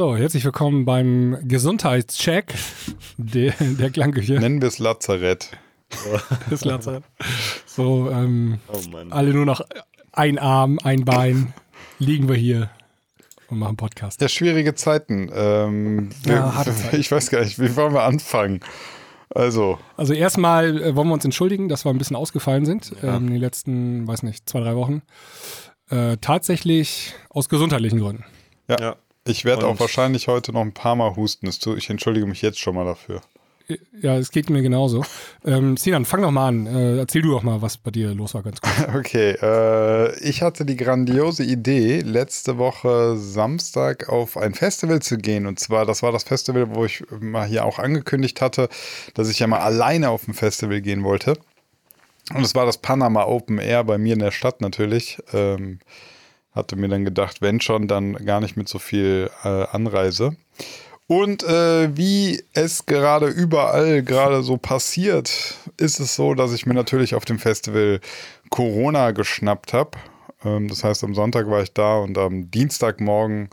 So, herzlich willkommen beim Gesundheitscheck der, der Klangküche. Nennen wir es Lazarett. Das Lazarett. So, ähm, oh alle nur noch ein Arm, ein Bein, liegen wir hier und machen Podcast. Ja, schwierige Zeiten. Ähm, ja, harte Zeiten. Ich weiß gar nicht, wie wollen wir anfangen? Also. Also erstmal äh, wollen wir uns entschuldigen, dass wir ein bisschen ausgefallen sind ja. ähm, in den letzten, weiß nicht, zwei, drei Wochen. Äh, tatsächlich aus gesundheitlichen Gründen. Ja. ja. Ich werde auch wahrscheinlich heute noch ein paar Mal husten. Ich entschuldige mich jetzt schon mal dafür. Ja, es geht mir genauso. Ähm, Sinan, fang doch mal an. Äh, erzähl du doch mal, was bei dir los war, ganz kurz. Okay, äh, ich hatte die grandiose Idee, letzte Woche Samstag auf ein Festival zu gehen. Und zwar, das war das Festival, wo ich mal hier auch angekündigt hatte, dass ich ja mal alleine auf ein Festival gehen wollte. Und es war das Panama Open Air bei mir in der Stadt natürlich. Ähm, hatte mir dann gedacht, wenn schon, dann gar nicht mit so viel äh, Anreise. Und äh, wie es gerade überall gerade so passiert, ist es so, dass ich mir natürlich auf dem Festival Corona geschnappt habe. Ähm, das heißt, am Sonntag war ich da und am Dienstagmorgen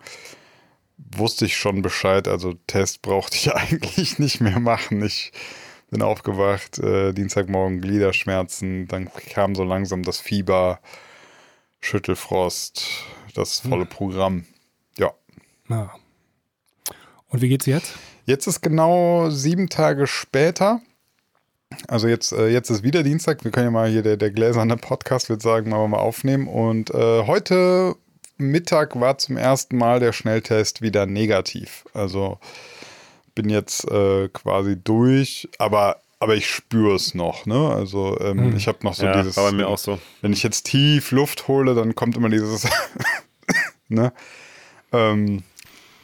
wusste ich schon Bescheid. Also Test brauchte ich eigentlich nicht mehr machen. Ich bin aufgewacht, äh, Dienstagmorgen Gliederschmerzen, dann kam so langsam das Fieber, Schüttelfrost, das volle hm. Programm. Ja. ja. Und wie geht's jetzt? Jetzt ist genau sieben Tage später. Also jetzt, äh, jetzt ist wieder Dienstag. Wir können ja mal hier, der, der gläserne Podcast wird sagen, mal, mal aufnehmen. Und äh, heute Mittag war zum ersten Mal der Schnelltest wieder negativ. Also bin jetzt äh, quasi durch, aber aber ich spüre es noch, ne? Also ähm, hm. ich habe noch so ja, dieses. War bei mir auch so. Wenn ich jetzt tief Luft hole, dann kommt immer dieses, ne? Ähm,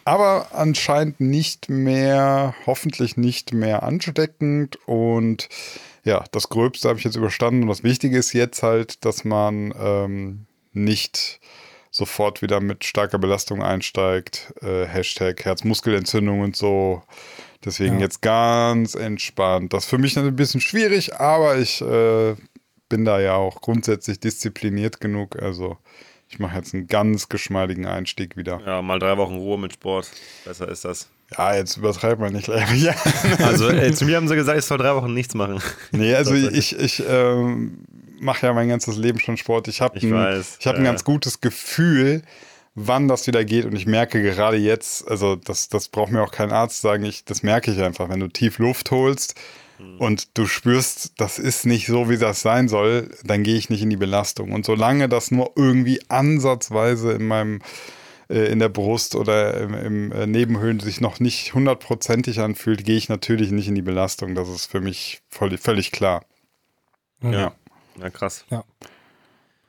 aber anscheinend nicht mehr, hoffentlich nicht mehr ansteckend und ja, das Gröbste habe ich jetzt überstanden und das Wichtige ist jetzt halt, dass man ähm, nicht sofort wieder mit starker Belastung einsteigt. Äh, Hashtag Herzmuskelentzündung und so. Deswegen ja. jetzt ganz entspannt. Das ist für mich ein bisschen schwierig, aber ich äh, bin da ja auch grundsätzlich diszipliniert genug. Also ich mache jetzt einen ganz geschmeidigen Einstieg wieder. Ja, mal drei Wochen Ruhe mit Sport. Besser ist das. Ja, jetzt übertreibt man nicht gleich. Ja. Also ey, zu mir haben sie gesagt, ich soll drei Wochen nichts machen. Nee, also ich, ich ähm, mache ja mein ganzes Leben schon Sport. Ich habe ein, hab ein ganz gutes Gefühl, wann das wieder geht. Und ich merke gerade jetzt, also das, das braucht mir auch kein Arzt sagen, ich, das merke ich einfach, wenn du tief Luft holst Mhm. und du spürst, das ist nicht so, wie das sein soll, dann gehe ich nicht in die Belastung. Und solange das nur irgendwie ansatzweise in meinem äh, in der Brust oder im, im äh, Nebenhöhlen sich noch nicht hundertprozentig anfühlt, gehe ich natürlich nicht in die Belastung. Das ist für mich voll, völlig klar. Ja. ja. Ja, krass. Ja.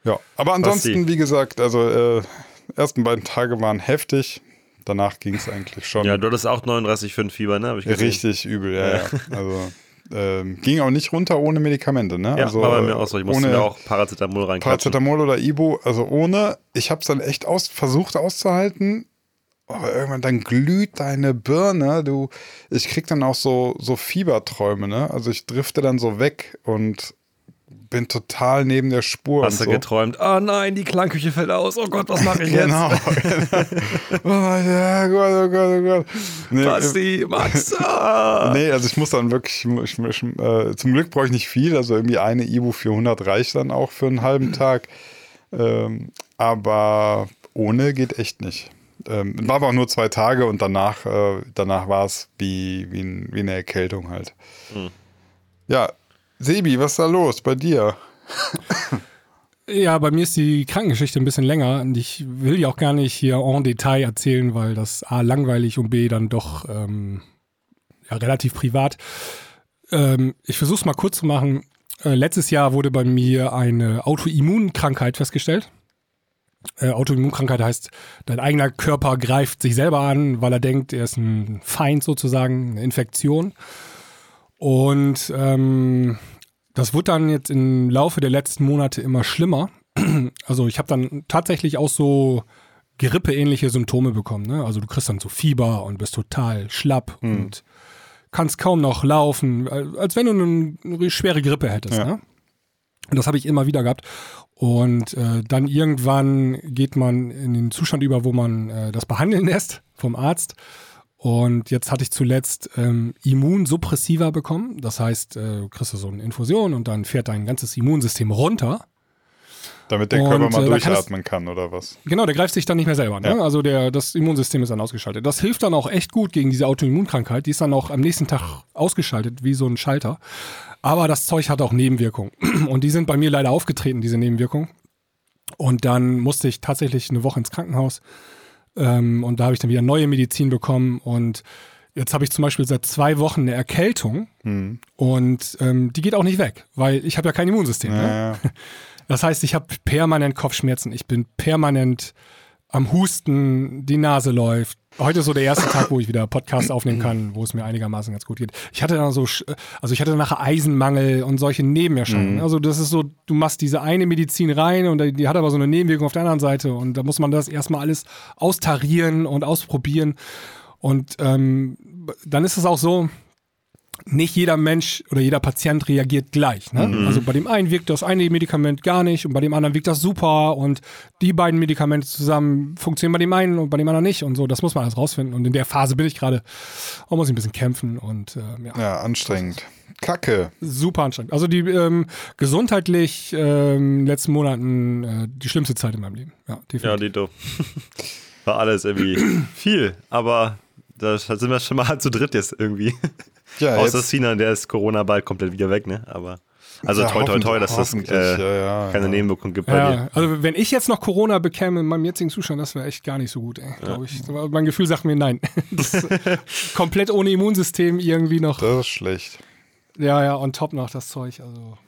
Ja, aber ansonsten, wie gesagt, also äh, ersten beiden Tage waren heftig. Danach ging es eigentlich schon. Ja, du hattest auch 39,5 Fieber, ne? Richtig übel, ja. ja. Also ähm, ging auch nicht runter ohne Medikamente, ne? Ja, also, war bei mir auch so. Ich musste mir auch Paracetamol rein. Paracetamol oder Ibo, also ohne. Ich habe es dann echt aus, versucht auszuhalten. Aber irgendwann dann glüht deine Birne. Du, ich krieg dann auch so, so Fieberträume, ne? Also ich drifte dann so weg und bin total neben der Spur. Hast du so. geträumt, oh nein, die Klangküche fällt aus, oh Gott, was mache ich genau, jetzt? Genau. mein Gott, oh Gott, oh Gott. Nee, Basti, Max. Ah. nee, also ich muss dann wirklich, ich, ich, äh, zum Glück brauche ich nicht viel, also irgendwie eine Ibu 400 reicht dann auch für einen halben Tag. Ähm, aber ohne geht echt nicht. Ähm, war aber auch nur zwei Tage und danach, äh, danach war es wie, wie, wie eine Erkältung halt. Hm. Ja, Sebi, was ist da los bei dir? Ja, bei mir ist die Krankengeschichte ein bisschen länger und ich will die auch gar nicht hier en Detail erzählen, weil das A langweilig und B dann doch ähm, ja, relativ privat. Ähm, ich versuche es mal kurz zu machen. Äh, letztes Jahr wurde bei mir eine Autoimmunkrankheit festgestellt. Äh, Autoimmunkrankheit heißt, dein eigener Körper greift sich selber an, weil er denkt, er ist ein Feind sozusagen, eine Infektion. Und ähm, das wird dann jetzt im Laufe der letzten Monate immer schlimmer. Also ich habe dann tatsächlich auch so grippeähnliche Symptome bekommen. Ne? Also du kriegst dann so Fieber und bist total schlapp mhm. und kannst kaum noch laufen, als wenn du eine, eine schwere Grippe hättest. Ja. Ne? Und das habe ich immer wieder gehabt. Und äh, dann irgendwann geht man in den Zustand über, wo man äh, das behandeln lässt. vom Arzt. Und jetzt hatte ich zuletzt ähm, Immunsuppressiva bekommen. Das heißt, äh, kriegst du so eine Infusion und dann fährt dein ganzes Immunsystem runter. Damit der Und, Körper äh, mal da durchatmen kann oder was? Genau, der greift sich dann nicht mehr selber. Ne? Ja. Also der, das Immunsystem ist dann ausgeschaltet. Das hilft dann auch echt gut gegen diese Autoimmunkrankheit. Die ist dann auch am nächsten Tag ausgeschaltet, wie so ein Schalter. Aber das Zeug hat auch Nebenwirkungen. Und die sind bei mir leider aufgetreten, diese Nebenwirkungen. Und dann musste ich tatsächlich eine Woche ins Krankenhaus. Ähm, und da habe ich dann wieder neue Medizin bekommen. Und jetzt habe ich zum Beispiel seit zwei Wochen eine Erkältung. Hm. Und ähm, die geht auch nicht weg, weil ich habe ja kein Immunsystem. Ne? Ja, ja. Das heißt, ich habe permanent Kopfschmerzen, ich bin permanent am Husten, die Nase läuft. Heute ist so der erste Tag, wo ich wieder Podcast aufnehmen kann, wo es mir einigermaßen ganz gut geht. Ich hatte dann so, also ich hatte nachher Eisenmangel und solche Nebenerscheinungen. Also das ist so, du machst diese eine Medizin rein und die hat aber so eine Nebenwirkung auf der anderen Seite und da muss man das erstmal alles austarieren und ausprobieren. Und ähm, dann ist es auch so, nicht jeder Mensch oder jeder Patient reagiert gleich. Ne? Also bei dem einen wirkt das eine Medikament gar nicht und bei dem anderen wirkt das super und die beiden Medikamente zusammen funktionieren bei dem einen und bei dem anderen nicht und so. Das muss man alles rausfinden. Und in der Phase bin ich gerade, da muss ich ein bisschen kämpfen und ähm, ja, ja, anstrengend. Kacke. super anstrengend. Also die ähm, gesundheitlich ähm, letzten Monaten äh, die schlimmste Zeit in meinem Leben. Ja, definitiv. Ja, Dito. War alles irgendwie viel, aber da sind wir schon mal zu dritt jetzt irgendwie. Ja, Außer jetzt- Sinan, der ist Corona bald komplett wieder weg, ne? Aber also Ja, toi toi toi, dass das äh, ja, ja, keine ja. Nebenwirkung gibt bei Ja, dir. also wenn ich jetzt noch Corona bekäme in meinem jetzigen Zustand, das wäre echt gar nicht so gut, ey, glaube ich. Mein Gefühl sagt mir nein. Das komplett ohne Immunsystem irgendwie noch. Das ist schlecht. Ja, ja, on top noch das Zeug. Also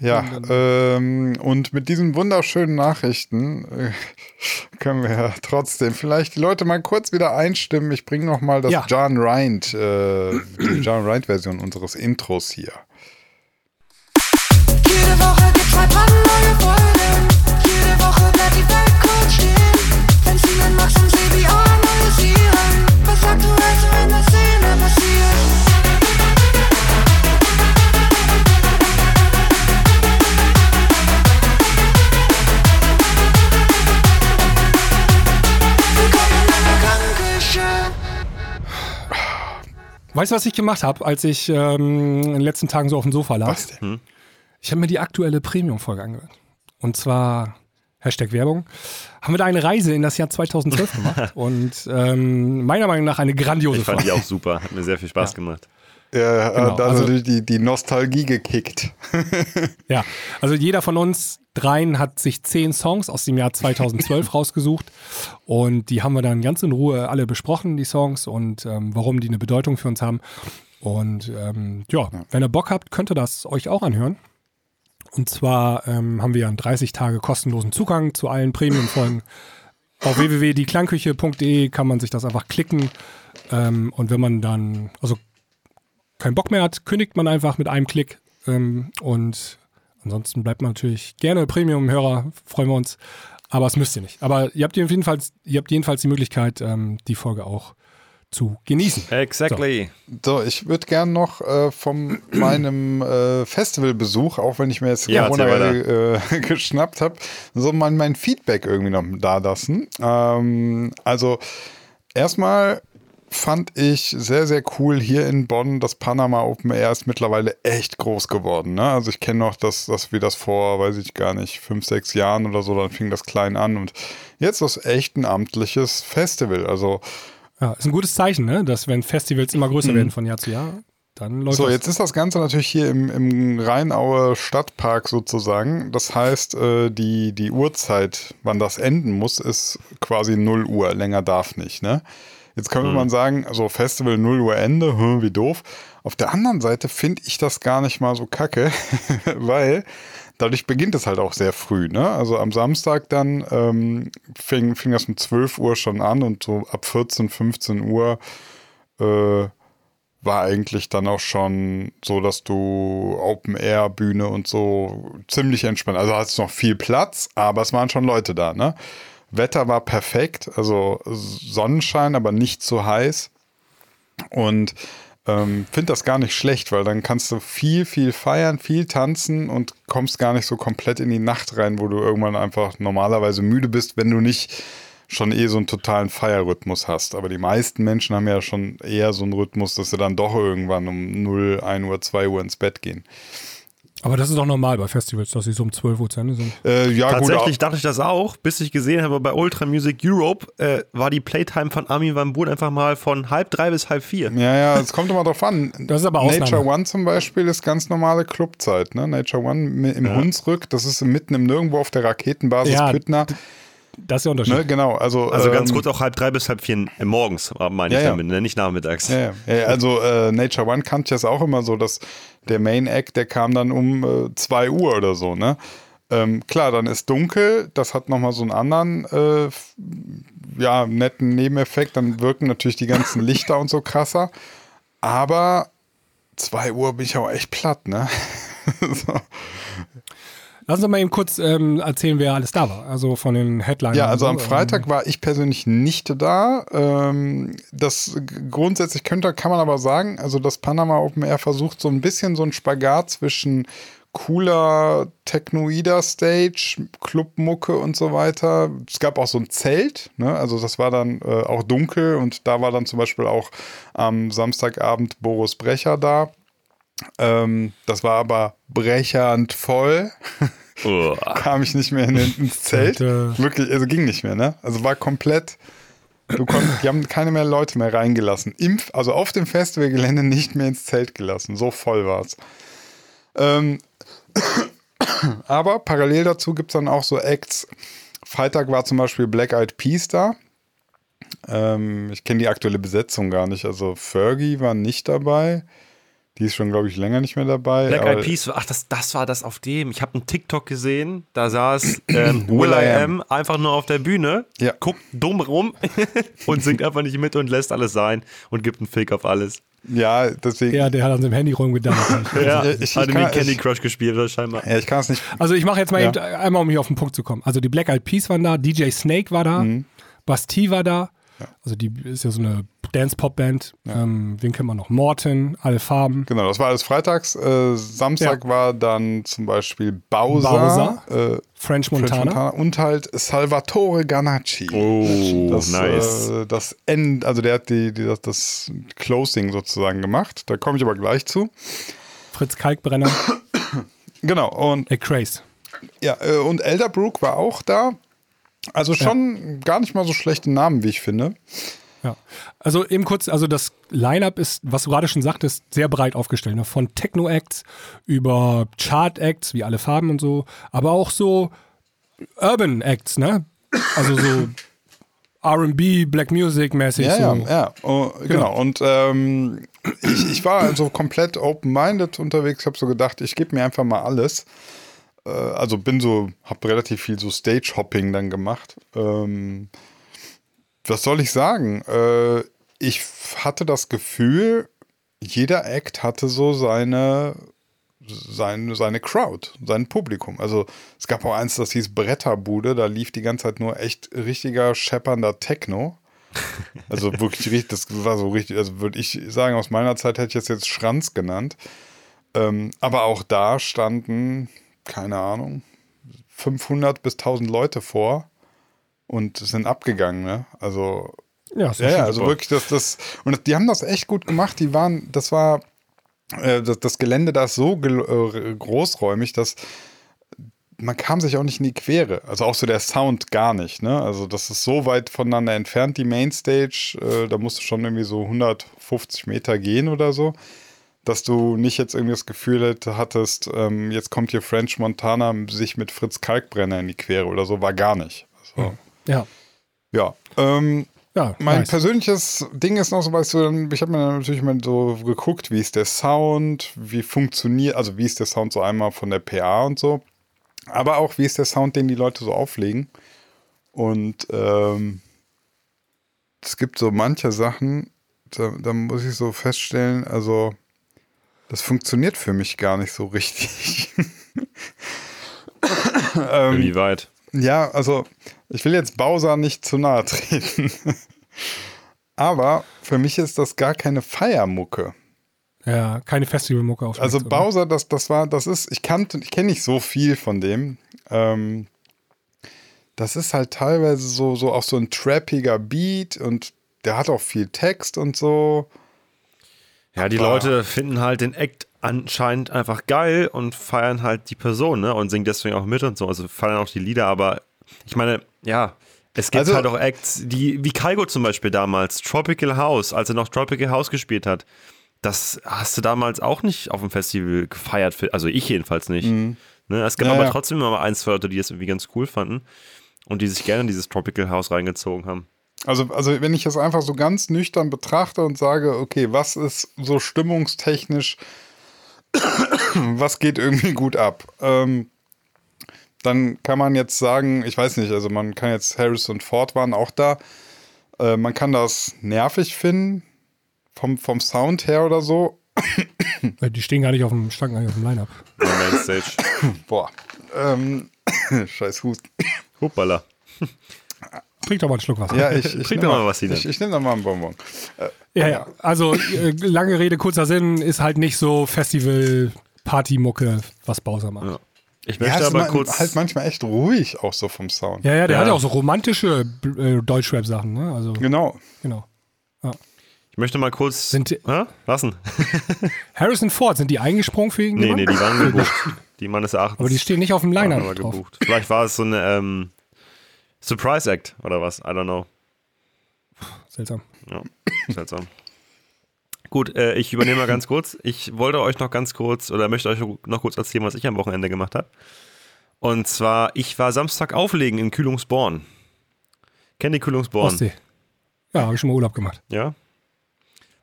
Ja, Und ähm, und mit diesen wunderschönen Nachrichten äh, können wir ja trotzdem vielleicht die Leute mal kurz wieder einstimmen. Ich bringe noch mal das Ja. John Rind, äh, die John Rind-Version unseres Intros hier. Jede Woche gibt's zwei brandneue Folgen. Jede Woche bleibt die Welt kurz stehen. Wenn Steven Max und Sebi analysieren, was aktuell so in der Szene passiert. Weißt du, was ich gemacht habe, als ich ähm, in den letzten Tagen so auf dem Sofa lag? Was denn? Ich habe mir die aktuelle Premium-Folge angehört. Und zwar, Hashtag Werbung, haben wir da eine Reise in das Jahr 2012 gemacht. Und ähm, meiner Meinung nach eine grandiose Ich fand Folge. die auch super, hat mir sehr viel Spaß gemacht. Ja, Genau, hat also, also- die, die, Nostalgie gekickt. Ja, also jeder von uns dreien hat sich zehn Songs aus dem Jahr 2012 rausgesucht und die haben wir dann ganz in Ruhe alle besprochen, die Songs und ähm, warum die eine Bedeutung für uns haben. Und ähm, ja, wenn ihr Bock habt, könnt ihr das euch auch anhören. Und zwar ähm, haben wir einen 30 Tage kostenlosen Zugang zu allen Premium-Folgen. Auf www.dieklangküche.de kann man sich das einfach klicken. Ähm, und wenn man dann, also keinen Bock mehr hat, kündigt man einfach mit einem Klick. Ähm, und ansonsten bleibt man natürlich gerne Premium-Hörer, freuen wir uns. Aber es müsst ihr nicht. Aber ihr habt jedenfalls, ihr habt jedenfalls die Möglichkeit, ähm, die Folge auch zu genießen. Exactly. So, ich würde gern noch äh, von meinem äh, Festivalbesuch, auch wenn ich mir jetzt Ja, Corona äh, geschnappt habe, so mein, mein Feedback irgendwie noch da lassen. Ähm, also erstmal fand ich sehr, sehr cool hier in Bonn. Das Panama Open Air ist mittlerweile echt groß geworden. Ne? Also ich kenne noch, dass, dass wir das vor, weiß ich gar nicht, fünf, sechs Jahren oder so, dann fing das klein an und jetzt ist echt ein amtliches Festival. Also Ja, ist ein gutes Zeichen, ne? dass wenn Festivals immer größer werden von Jahr zu Jahr, dann läuft So, das. jetzt ist das Ganze natürlich hier im, im Rheinaue Stadtpark sozusagen. Das heißt, äh, die, die Uhrzeit, wann das enden muss, ist quasi 0 Uhr. Länger darf nicht, ne? Jetzt könnte man sagen, also Festival 0 Uhr Ende, hm, wie doof. Auf der anderen Seite finde ich das gar nicht mal so kacke, weil dadurch beginnt es halt auch sehr früh, ne? Also am Samstag dann ähm, fing, fing das um 12 Uhr schon an und so ab 14, 15 Uhr äh, war eigentlich dann auch schon so, dass du Open Air Bühne und so ziemlich entspannt. Also hattest noch viel Platz, aber es waren schon Leute da, ne? Wetter war perfekt, also Sonnenschein, aber nicht zu heiß. Und ähm, finde das gar nicht schlecht, weil dann kannst du viel, viel feiern, viel tanzen und kommst gar nicht so komplett in die Nacht rein, wo du irgendwann einfach normalerweise müde bist, wenn du nicht schon eh so einen totalen Feierrhythmus hast. Aber die meisten Menschen haben ja schon eher so einen Rhythmus, dass sie dann doch irgendwann um 0, 1 Uhr, 2 Uhr ins Bett gehen. Aber das ist doch normal bei Festivals, dass sie so um 12 Uhr zu Ende sind. Äh, ja, Tatsächlich gut. dachte ich das auch, bis ich gesehen habe, bei Ultra Music Europe äh, war die Playtime von Armin van Buuren einfach mal von halb drei bis halb vier. Ja, ja, es kommt immer drauf an. Das ist aber Ausnahme. Nature One zum Beispiel ist ganz normale Clubzeit. Ne? Nature One im Hunsrück, das ist mitten im Nirgendwo auf der Raketenbasis Ja, Püttner. Das ist der Unterschied. Ne? Genau, also, Also ganz ähm, kurz auch halb drei bis halb vier äh, morgens, äh, meine ich Ja, ja. damit, ne? nicht nachmittags. Ja, ja. ja, also äh, Nature One kannte ich das auch immer so, dass der Main Act, der kam dann um 2 Uhr oder so, ne? Ähm, klar, dann ist dunkel, das hat nochmal so einen anderen, äh, ja, netten Nebeneffekt, dann wirken natürlich die ganzen Lichter und so krasser, aber 2 Uhr bin ich auch echt platt, ne? so. Lass uns mal eben kurz ähm, erzählen, wer alles da war. Also von den Headlinern. Ja, also am. Freitag war ich persönlich nicht da. Ähm, das grundsätzlich könnte, kann man aber sagen, also das Panama Open Air versucht so ein bisschen so ein Spagat zwischen cooler Technoider Stage, Clubmucke und so weiter. Es gab auch so ein Zelt, ne? also das war dann äh, auch dunkel und da war dann zum Beispiel auch am Samstagabend Boris Brecher da. Ähm, das war aber brechernd voll. Oh. Kam ich nicht mehr in, ins Zelt. Alter. Wirklich, also ging nicht mehr, ne? Also war komplett. Du konnt, die haben keine mehr Leute mehr reingelassen. Im, also auf dem Festivalgelände nicht mehr ins Zelt gelassen. So voll war es. Ähm, aber parallel dazu gibt es dann auch so Acts. Freitag war zum Beispiel Black Eyed Peas da. Ähm, ich kenne die aktuelle Besetzung gar nicht. Also Fergie war nicht dabei. Die ist schon, glaube ich, länger nicht mehr dabei. Black Eyed Peas, ach, das, das war das auf dem. Ich habe einen TikTok gesehen, da saß ähm, Will I Am. Am einfach nur auf der Bühne, Ja. guckt dumm rum und singt einfach nicht mit und lässt alles sein und gibt einen Fake auf alles. Ja, deswegen. Ja, der hat an seinem Handy rumgedammert. Ja, ich- ich hat irgendwie kann- Candy Crush gespielt, oder scheinbar. Ja, ich kann es nicht. Also ich mache jetzt mal Ja. eben einmal, um hier auf den Punkt zu kommen. Also die Black Eyed Peas waren da, DJ Snake war da, Mhm. Bastille war da. Also die ist ja so eine Dance-Pop-Band. Ähm, wen kennen wir noch? Morton, alle Farben. Genau, das war alles freitags. Äh, Samstag war dann zum Beispiel Bowser, Bowser, äh, French French Montana. Montana und halt Salvatore Ganacci. Oh, das, nice. Äh, das End, also der hat die, die, das, das Closing sozusagen gemacht. Da komme ich aber gleich zu. Fritz Kalkbrenner, Genau, und äh, Craze. ja, äh, und Elderbrook war auch da. Also schon gar nicht mal so schlechte Namen, wie ich finde. Ja. Also eben kurz, also das Line-Up ist, was du gerade schon sagtest, sehr breit aufgestellt. Ne? Von Techno-Acts über Chart-Acts, wie alle Farben und so, aber auch so Urban-Acts, ne? Also so RB, Black Music-mäßig. Ja, so. ja, ja. Oh, genau. Und ähm, ich, ich war also komplett open-minded unterwegs. habe so gedacht, ich gebe mir einfach mal alles. Äh, also bin so, habe relativ viel so Stage-Hopping dann gemacht. Ähm, was soll ich sagen? Äh, ich hatte das Gefühl, jeder Act hatte so seine seine, seine Crowd, sein Publikum. Also es gab auch eins, das hieß Bretterbude, da lief die ganze Zeit nur echt richtiger scheppernder Techno. Also wirklich richtig, das war so richtig, also würde ich sagen, aus meiner Zeit hätte ich es jetzt Schranz genannt. Ähm, aber auch da standen, keine Ahnung, 500 bis 1000 Leute vor und sind abgegangen, ne? Also Ja, ja, ja, also wirklich, das, das, und die haben das echt gut gemacht. Die waren, das war, äh, das, das Gelände da ist so gel- äh, großräumig, dass man kam sich auch nicht in die Quere. Also auch so der Sound gar nicht, ne? Also das ist so weit voneinander entfernt, die Mainstage. Äh, da musst du schon irgendwie so 150 Meter gehen oder so. Dass du nicht jetzt irgendwie das Gefühl hattest, ähm, jetzt kommt hier French Montana sich mit Fritz Kalkbrenner in die Quere oder so, war gar nicht. Also, Ja, ja. Ähm, ja mein nice. persönliches Ding ist noch so, weißt du, dann- ich habe mir dann natürlich mal so geguckt, wie ist der Sound, wie funktioniert, also wie ist der Sound so einmal von der PA und so, aber auch wie ist der Sound, den die Leute so auflegen. Und ähm, es gibt so manche Sachen, da, da muss ich so feststellen, also das funktioniert für mich gar nicht so richtig. Ähm, Inwieweit? Ja, also ich will jetzt Bowser nicht zu nahe treten. Aber für mich ist das gar keine Feiermucke. Ja, keine Festivalmucke auf. Also oder? Bowser, das, das war, das ist, ich kannte, ich kenne nicht so viel von dem. Ähm, das ist halt teilweise so, so auch so ein trappiger Beat und der hat auch viel Text und so. Ja, die Aber- Leute finden halt den Act anscheinend einfach geil und feiern halt die Person, ne? Und singen deswegen auch mit und so. Also feiern auch die Lieder, aber ich meine, ja, es gibt Also- halt auch Acts, die, wie Kaigo zum Beispiel damals, Tropical House, als er noch Tropical House gespielt hat. Das hast du damals auch nicht auf dem Festival gefeiert, also ich jedenfalls nicht. Ne? Es gab Mhm. Ja, aber ja. trotzdem immer mal ein, zwei Leute, die das irgendwie ganz cool fanden und die sich gerne in dieses Tropical House reingezogen haben. Also, also wenn ich es einfach so ganz nüchtern betrachte und sage, okay, was ist so stimmungstechnisch, was geht irgendwie gut ab? Ähm, dann kann man jetzt sagen, ich weiß nicht, also man kann jetzt Harrison Ford waren auch da. Äh, man kann das nervig finden, vom, vom Sound her oder so. Weil Die stehen gar nicht auf dem, standen gar nicht auf dem Line-Up. Boah. Ähm, scheiß Husten. Hoppala. Trink doch mal einen Schluck Wasser. Ja, ich, ich Trink doch mal was, Sina. Ich, ich nehme doch mal einen Bonbon. Ja, ja. Also, äh, lange Rede, kurzer Sinn, ist halt nicht so Festival-Party-Mucke, was Bowser macht. Ja. Ich Ja, möchte ist aber ma- kurz. halt manchmal echt ruhig auch so vom Sound. Ja, ja, der Ja. hat ja auch so romantische äh, Deutschrap-Sachen, ne? Also, Genau. genau. Ich möchte mal kurz. Sind die- Hä? Was denn? Harrison Ford, sind die eingesprungen für Nee, irgendjemanden? nee, die waren gebucht. Die meines Erachtens. Aber die stehen nicht auf dem gebucht. Vielleicht war es so eine ähm, Surprise Act oder was. I don't know. Seltsam. Ja, seltsam. Gut, äh, ich übernehme mal ganz kurz. Ich wollte euch noch ganz kurz oder möchte euch noch kurz erzählen, was ich am Wochenende gemacht habe. Und zwar, ich war Samstag auflegen in Kühlungsborn. Kennt ihr Kühlungsborn? Ostsee. Ja, habe ich schon mal Urlaub gemacht. Ja.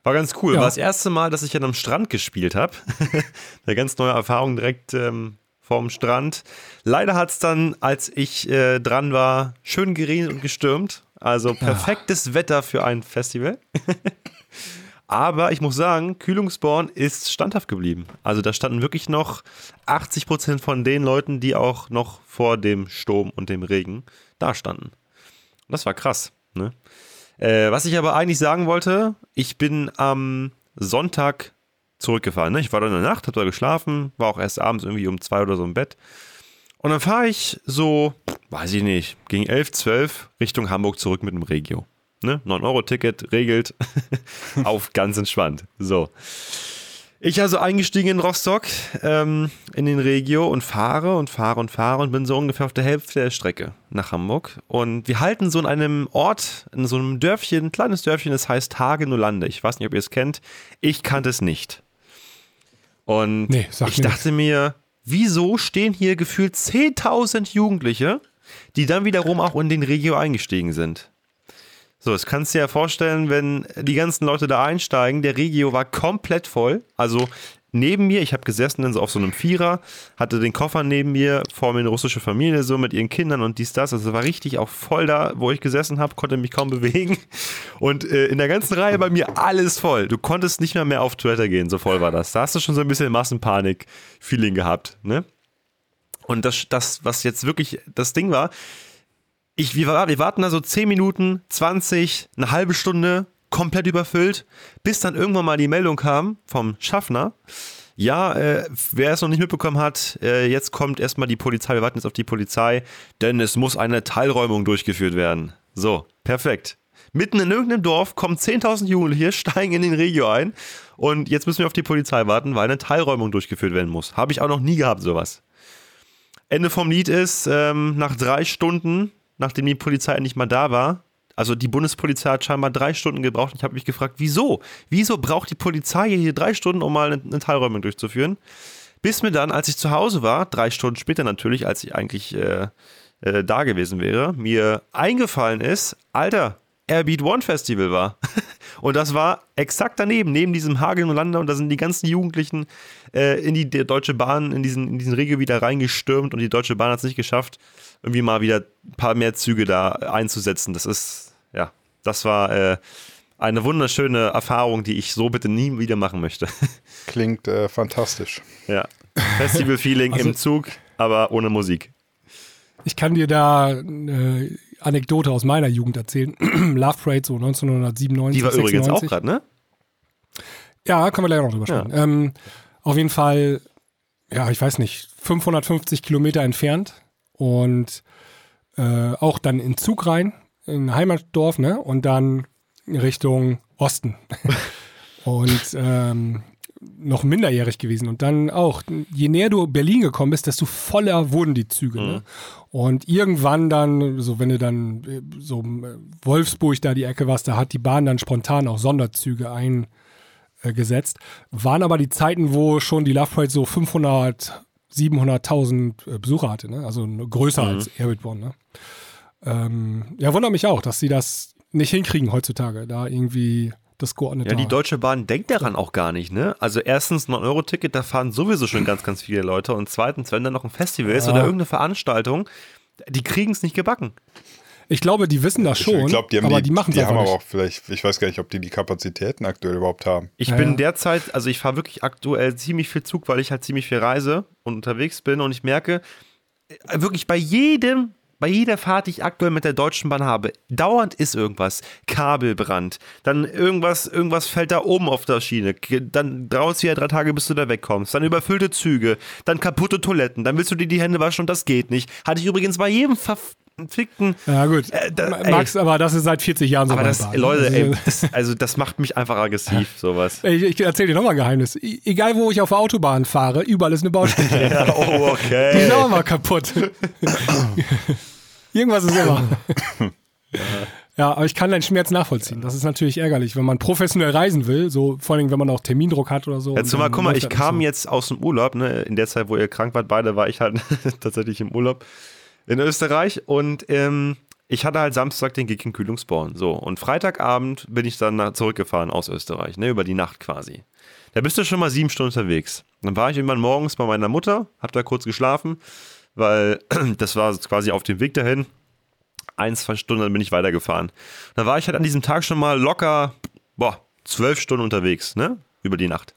War ganz cool. Ja. War das erste Mal, dass ich dann am Strand gespielt habe. Eine ganz neue Erfahrung direkt ähm, vorm Strand. Leider hat es dann, als ich äh, dran war, schön geregnet und gestürmt. Also perfektes Wetter für ein Festival. Aber ich muss sagen, Kühlungsborn ist standhaft geblieben. Also da standen wirklich noch 80 Prozent von den Leuten, die auch noch vor dem Sturm und dem Regen da standen. Das war krass. Ne? Äh, was ich aber eigentlich sagen wollte, ich bin am Sonntag zurückgefahren. Ne? Ich war da in der Nacht, hab da geschlafen, war auch erst abends irgendwie um zwei oder so im Bett. Und dann fahre ich so, weiß ich nicht, gegen 11, 12 Richtung Hamburg zurück mit dem Regio. Ne? 9-Euro-Ticket regelt, auf ganz entspannt. So. Ich also eingestiegen in Rostock, ähm, in den Regio und fahre und fahre und fahre und bin so ungefähr auf der Hälfte der Strecke nach Hamburg. Und wir halten so in einem Ort, in so einem Dörfchen, ein kleines Dörfchen, das heißt Hagenolande. Ich weiß nicht, ob ihr es kennt. Ich kannte es nicht. Und Nee, ich mir dachte mir, wieso stehen hier gefühlt 10.000 Jugendliche, die dann wiederum auch in den Regio eingestiegen sind? So, das kannst du dir ja vorstellen, wenn die ganzen Leute da einsteigen, der Regio war komplett voll. Also neben mir, ich habe gesessen in so auf so einem Vierer, hatte den Koffer neben mir, vor mir eine russische Familie so mit ihren Kindern und dies, das. Also war richtig auch voll da, wo ich gesessen habe, konnte mich kaum bewegen. Und äh, in der ganzen Reihe bei mir alles voll. Du konntest nicht mehr mehr auf Toilette gehen, so voll war das. Da hast du schon so ein bisschen Massenpanik-Feeling gehabt, ne? Und das, das, was jetzt wirklich das Ding war, ich, wir, wir warten da so 10 Minuten, 20, eine halbe Stunde, komplett überfüllt, bis dann irgendwann mal die Meldung kam vom Schaffner. Ja, äh, wer es noch nicht mitbekommen hat, äh, jetzt kommt erstmal die Polizei, wir warten jetzt auf die Polizei, denn es muss eine Teilräumung durchgeführt werden. So, perfekt. Mitten in irgendeinem Dorf kommen 10.000 Jugendliche, steigen in den Regio ein und jetzt müssen wir auf die Polizei warten, weil eine Teilräumung durchgeführt werden muss. Habe ich auch noch nie gehabt, sowas. Ende vom Lied ist, ähm, nach drei Stunden, nachdem die Polizei endlich mal da war, also die Bundespolizei hat scheinbar drei Stunden gebraucht. Ich habe mich gefragt, wieso? Wieso braucht die Polizei hier drei Stunden, um mal eine, Teilräumung durchzuführen? Bis mir dann, als ich zu Hause war, drei Stunden später natürlich, als ich eigentlich äh, äh, da gewesen wäre, mir eingefallen ist, Alter, Airbeat One Festival war. Und das war exakt daneben, neben diesem Hagelnolander. Und da sind die ganzen Jugendlichen äh, in die, die Deutsche Bahn, in diesen, in diesen Regio wieder reingestürmt. Und die Deutsche Bahn hat es nicht geschafft, irgendwie mal wieder ein paar mehr Züge da einzusetzen. Das ist, ja, das war äh, eine wunderschöne Erfahrung, die ich so bitte nie wieder machen möchte. Klingt äh, fantastisch. ja. Festival-Feeling Also- im Zug, aber ohne Musik. Ich kann dir da eine Anekdote aus meiner Jugend erzählen. Love Parade so 1997. Die war übrigens auch 96. gerade, ne? Ja, können wir gleich noch drüber sprechen. Ähm, auf jeden Fall, ja, ich weiß nicht, 550 Kilometer entfernt. Und äh, auch dann in Zug rein, in Heimatdorf, ne? Und dann Richtung Osten. und ähm, noch minderjährig gewesen. Und dann auch, je näher du Berlin gekommen bist, desto voller wurden die Züge. Ne? Und irgendwann dann, so wenn du dann äh, so äh, Wolfsburg da die Ecke warst, da hat die Bahn dann spontan auch Sonderzüge eingesetzt. Waren aber die Zeiten, wo schon die Love Parade so 500, 700.000 äh, Besucher hatte. Ne? Also größer als Airwood One. Ne? Ähm, ja, wundert mich auch, dass sie das nicht hinkriegen heutzutage, da irgendwie das geordnet Ja, die Deutsche Bahn denkt daran auch gar nicht, ne? Also erstens 9-Euro-Ticket, da fahren sowieso schon ganz, ganz viele Leute. Und zweitens, wenn da noch ein Festival ist Ja. oder irgendeine Veranstaltung, die kriegen es nicht gebacken. Ich glaube, die wissen das schon, ich glaube, die haben aber die, die machen es die haben aber auch vielleicht, ich weiß gar nicht, ob die die Kapazitäten aktuell überhaupt haben. Ich Ja, bin ja. derzeit, also ich fahre wirklich aktuell ziemlich viel Zug, weil ich halt ziemlich viel reise und unterwegs bin und ich merke, äh, wirklich bei jedem, bei jeder Fahrt, die ich aktuell mit der Deutschen Bahn habe, dauernd ist irgendwas. Kabelbrand, dann irgendwas, irgendwas fällt da oben auf der Schiene, dann dauert es wieder drei Tage, bis du da wegkommst, dann überfüllte Züge, dann kaputte Toiletten, dann willst du dir die Hände waschen und das geht nicht. Hatte ich übrigens bei jedem verfickten Ja, gut. Äh, da-. Max, aber das ist seit 40 Jahren so. aber das, Bahn, ne? Leute, Also, ey, das, also das macht mich einfach aggressiv, sowas. Ich, ich erzähle dir nochmal ein Geheimnis. E- Egal, wo ich auf der Autobahn fahre, überall ist eine Baustelle. oh, Die okay. sind auch mal kaputt. Irgendwas ist immer. Ja, aber ich kann deinen Schmerz nachvollziehen. Das ist natürlich ärgerlich, wenn man professionell reisen will, so vor allem, wenn man auch Termindruck hat oder so. Ja, zumal, dann guck mal, ich nicht kam so. jetzt aus dem Urlaub, ne? In der Zeit, wo ihr krank wart, beide war ich halt tatsächlich im Urlaub in Österreich und ähm, ich hatte halt Samstag den Gig in Kühlungsborn. So, und Freitagabend bin ich dann zurückgefahren aus Österreich, ne? Über die Nacht quasi. Da bist du schon mal sieben Stunden unterwegs. Dann war ich irgendwann morgens bei meiner Mutter, hab da kurz geschlafen, weil das war quasi auf dem Weg dahin. Ein, zwei Stunden, dann bin ich weitergefahren. Da war ich halt an diesem Tag schon mal locker, boah, zwölf Stunden unterwegs, ne? Über die Nacht.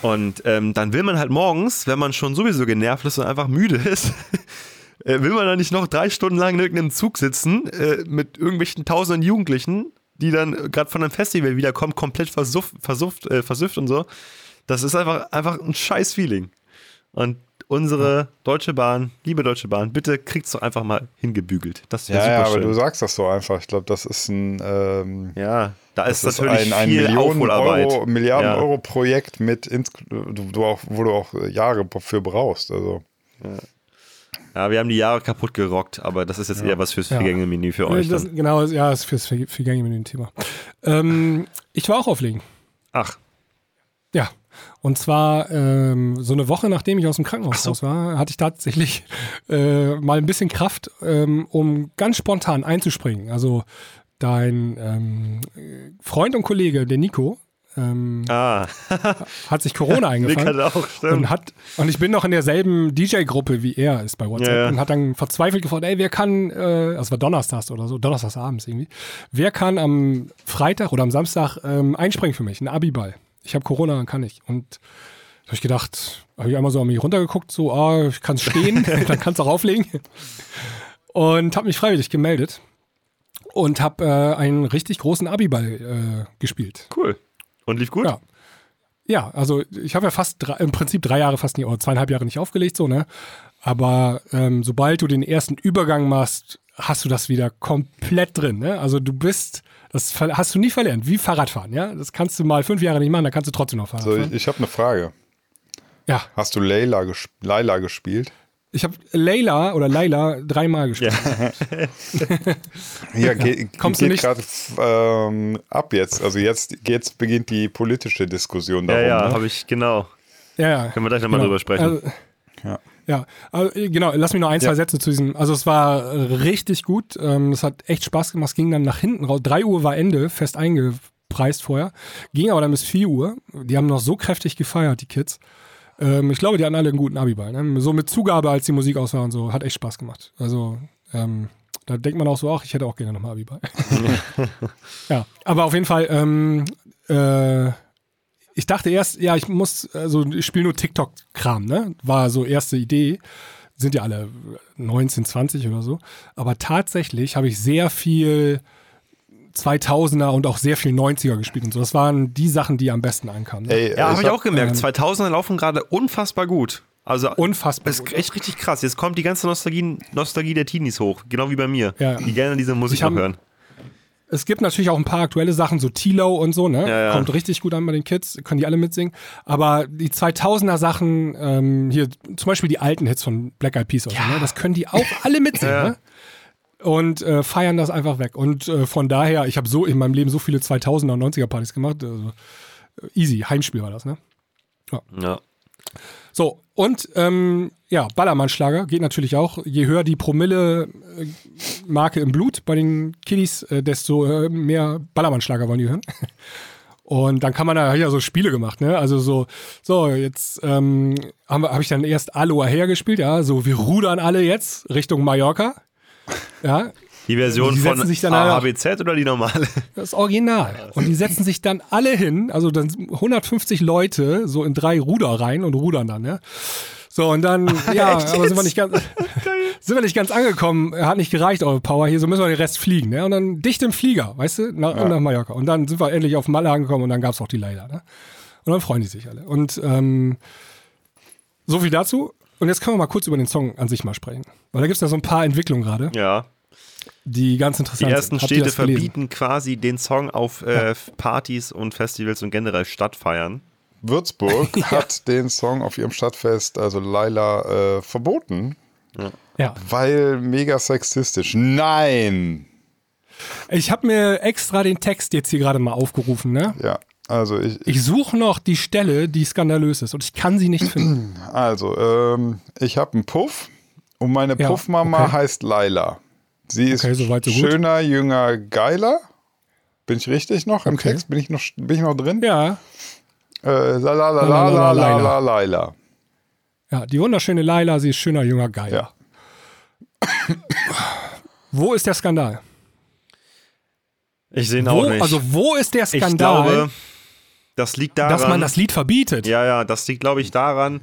Und ähm, dann will man halt morgens, wenn man schon sowieso genervt ist und einfach müde ist, will man dann nicht noch drei Stunden lang in irgendeinem Zug sitzen äh, mit irgendwelchen tausenden Jugendlichen, die dann gerade von einem Festival wiederkommen, komplett versufft, versufft, äh, versüfft und so. Das ist einfach, einfach ein scheiß Feeling. Und unsere Deutsche Bahn, liebe Deutsche Bahn, bitte kriegt's doch einfach mal hingebügelt. Das wäre Ja, super ja, aber schön. du sagst das so einfach. Ich glaube, das ist ein, ähm, ja, da ist das ist natürlich ein, ein viel Millionen. Euro, Milliarden Ja. Euro Projekt mit, du, du auch, wo du auch Jahre für brauchst. Also Ja, wir haben die Jahre kaputt gerockt, aber das ist jetzt eher was fürs Ja. Vergänge-Menü für euch. das, genau, ja, ist fürs Vergänge ein Thema. Ähm, ich war auch auflegen. Ach, Ja. Und zwar ähm, so eine Woche nachdem ich aus dem Krankenhaus raus war, hatte ich tatsächlich äh, mal ein bisschen Kraft, ähm, um ganz spontan einzuspringen. Also dein ähm, Freund und Kollege, der Nico, ähm, ah, hat sich Corona eingefangen. auch, stimmt. Und, hat, und ich bin noch in derselben DJ-Gruppe wie er ist bei WhatsApp Ja, ja. und hat dann verzweifelt gefragt, ey, wer kann, äh, das war Donnerstags oder so, Donnerstags abends irgendwie, wer kann am Freitag oder am Samstag ähm, einspringen für mich, ein Abiball. Ich habe Corona, dann kann ich. Und da habe ich gedacht, habe ich einmal so an mich runtergeguckt, so, ah, ich kann stehen, dann kannst du auch auflegen. Und habe mich freiwillig gemeldet und habe äh, einen richtig großen Abiball äh, gespielt. cool. Und lief gut? Ja. Ja, also ich habe ja fast drei, im Prinzip drei Jahre fast nicht, oder zweieinhalb Jahre nicht aufgelegt, so, ne? Aber ähm, sobald du den ersten Übergang machst, hast du das wieder komplett drin, ne? Also du bist, das hast du nie verlernt, wie Fahrradfahren, ja? Das kannst du mal fünf Jahre nicht machen, dann kannst du trotzdem noch Fahrrad so, fahren. ich, ich habe eine Frage. ja, Hast du Layla, ges Laila gespielt? Ich habe Layla oder Layla dreimal gespielt. Ja, ge Kommst du geht nicht- gerade ähm, ab jetzt. Also jetzt, jetzt beginnt die politische Diskussion Ja, darum. ja, ne? habe ich, genau. Ja, ja. Können wir gleich nochmal drüber sprechen. Also, Ja. Ja, also, genau, lass mich noch ein, zwei Ja. Sätze zu diesem. Also es war richtig gut. Ähm, es hat echt Spaß gemacht. Es ging dann nach hinten raus. Drei Uhr war Ende, fest eingepreist vorher. Ging aber dann bis 4 Uhr. Die haben noch so kräftig gefeiert, die Kids. Ähm, ich glaube, die hatten alle einen guten Abiball. Ne? So mit Zugabe, als die Musik aus war und so. Hat echt Spaß gemacht. Also ähm, da denkt man auch so, ach, ich hätte auch gerne nochmal Abiball. ja, aber auf jeden Fall, ähm, äh, ich dachte erst, ja, ich muss, also ich spiele nur TikTok-Kram, ne? War so erste Idee. Sind ja alle 19, 20 oder so. Aber tatsächlich habe ich sehr viel 2000er und auch sehr viel 90er gespielt und so. Das waren die Sachen, die am besten ankamen. Ne? Ey, Ja, habe ich hab- auch gemerkt. ähm, 2000er laufen gerade unfassbar gut. Also Unfassbar Das ist echt richtig krass. Jetzt kommt die ganze Nostalgie, Nostalgie der Teenies hoch, genau wie bei mir, Ja. die gerne diese Musik Ich hab- noch hören. Es gibt natürlich auch ein paar aktuelle Sachen, so Tilo und so, ne? Ja, ja. Kommt richtig gut an bei den Kids, können die alle mitsingen. Aber die 2000er Sachen, ähm, hier zum Beispiel die alten Hits von Black Eyed Peas oder so, ne? das können die auch alle mitsingen, Ja. ne? Und äh, feiern das einfach weg. Und äh, von daher, ich habe so in meinem Leben so viele 2000er und 90er Partys gemacht. Also, äh, easy, Heimspiel war das, ne? Ja. So, und ähm, ja, Ballermann-Schlager geht natürlich auch. Je höher die Promille-Marke im Blut bei den Kiddies, äh, desto äh, mehr Ballermann-Schlager wollen die hören. Und dann kann man da ja so Spiele gemacht, ne? Also so, so, jetzt ähm, habe hab ich dann erst Aloha hergespielt, ja, so wir rudern alle jetzt Richtung Mallorca. Ja, Die Version Die von sich dann AHBZ oder die normale? das Original. Und die setzen sich dann alle hin, also dann 150 Leute so in drei Ruder rein und rudern dann, ne? So, und dann, ja, Echt aber sind wir nicht ganz, sind wir nicht ganz angekommen, hat nicht gereicht, eure Power hier, so müssen wir den Rest fliegen, ne? Und dann dicht im Flieger, weißt du, nach, nach Mallorca. Und dann sind wir endlich auf Malle angekommen und dann gab's auch die Leider, ne? Und dann freuen die sich alle. Und ähm, so viel dazu. Und jetzt können wir mal kurz über den Song an sich mal sprechen. Weil da gibt's ja so ein paar Entwicklungen gerade, Ja. die ganz Die interessant ersten sind. Habt ihr Städte verbieten quasi den Song auf äh, Partys und Festivals und generell Stadtfeiern. Würzburg hat den Song auf ihrem Stadtfest, also Laila, äh, verboten, Ja. weil mega sexistisch. Nein! Ich habe mir extra den Text jetzt hier gerade mal aufgerufen, ne? Ja, also ich, Ich suche noch die Stelle, die skandalös ist und ich kann sie nicht finden. also, ähm, ich habe einen Puff und meine Ja, Puffmama okay. heißt Laila. Sie ist Okay, so gut. schöner, jünger, geiler. Bin ich richtig noch im Okay. Text? Bin ich noch, bin ich noch drin? Ja, Äh, la la la la La, la, la la, la Laila. la Laila. ja, die wunderschöne Laila, sie ist schöner, junger, geil. Ja. Wo ist der Skandal? Ich sehe ihn Wo, auch nicht. also wo ist der ich Skandal, glaube, das liegt daran. dass man das Lied verbietet? Ja, ja, das liegt, glaube ich, daran.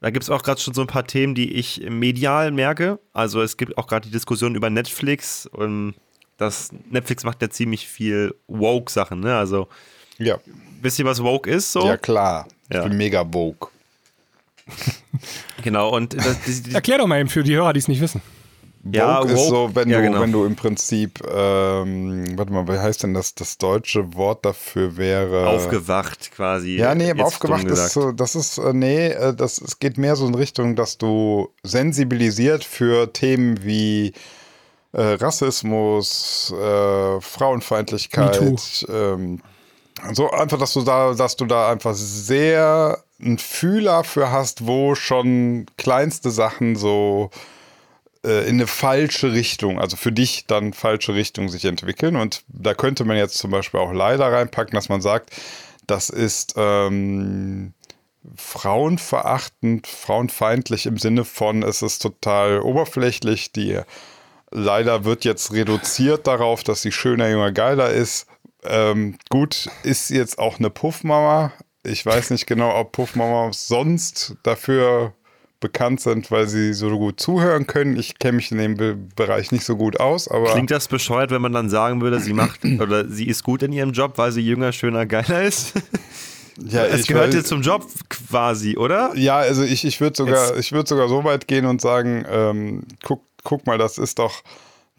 Da gibt es auch gerade schon so ein paar Themen, die ich medial merke. Also es gibt auch gerade die Diskussion über Netflix. Und das Netflix macht ja ziemlich viel Woke-Sachen, ne? Also, Ja. wisst ihr, was Woke ist so? ja, klar. Ich Ja. bin mega Vogue. Genau, und das, die, die, Erklär doch mal eben für die Hörer, die es nicht wissen. Ja, Vogue ist woke- so, wenn, ja, du, genau. wenn du im Prinzip, ähm, warte mal, wie heißt denn das? Das deutsche Wort dafür wäre. aufgewacht quasi. Ja, nee, aber aufgewacht ist so, das ist, äh, nee, äh, das, es geht mehr so in Richtung, dass du sensibilisiert für Themen wie äh, Rassismus, äh, Frauenfeindlichkeit, ähm, so einfach, dass du da, dass du da einfach sehr einen Fühler für hast, wo schon kleinste Sachen so äh, in eine falsche Richtung, also für dich dann falsche Richtung sich entwickeln. Und da könnte man jetzt zum Beispiel auch leider reinpacken, dass man sagt, das ist ähm, frauenverachtend, frauenfeindlich im Sinne von, es ist total oberflächlich. Die leider wird jetzt reduziert darauf, dass sie schöner, jünger, geiler ist. Ähm, gut, ist jetzt auch eine Puffmama. Ich weiß nicht genau, ob Puffmamas sonst dafür bekannt sind, weil sie so gut zuhören können. Ich kenne mich in dem Be Bereich nicht so gut aus, aber Klingt das bescheuert, wenn man dann sagen würde, sie macht oder sie ist gut in ihrem Job, weil sie jünger, schöner, geiler ist? ja, Es gehört jetzt zum Job quasi, oder? Ja, also ich, ich würde sogar, ich würde sogar so weit gehen und sagen, ähm, guck, guck mal, das ist doch,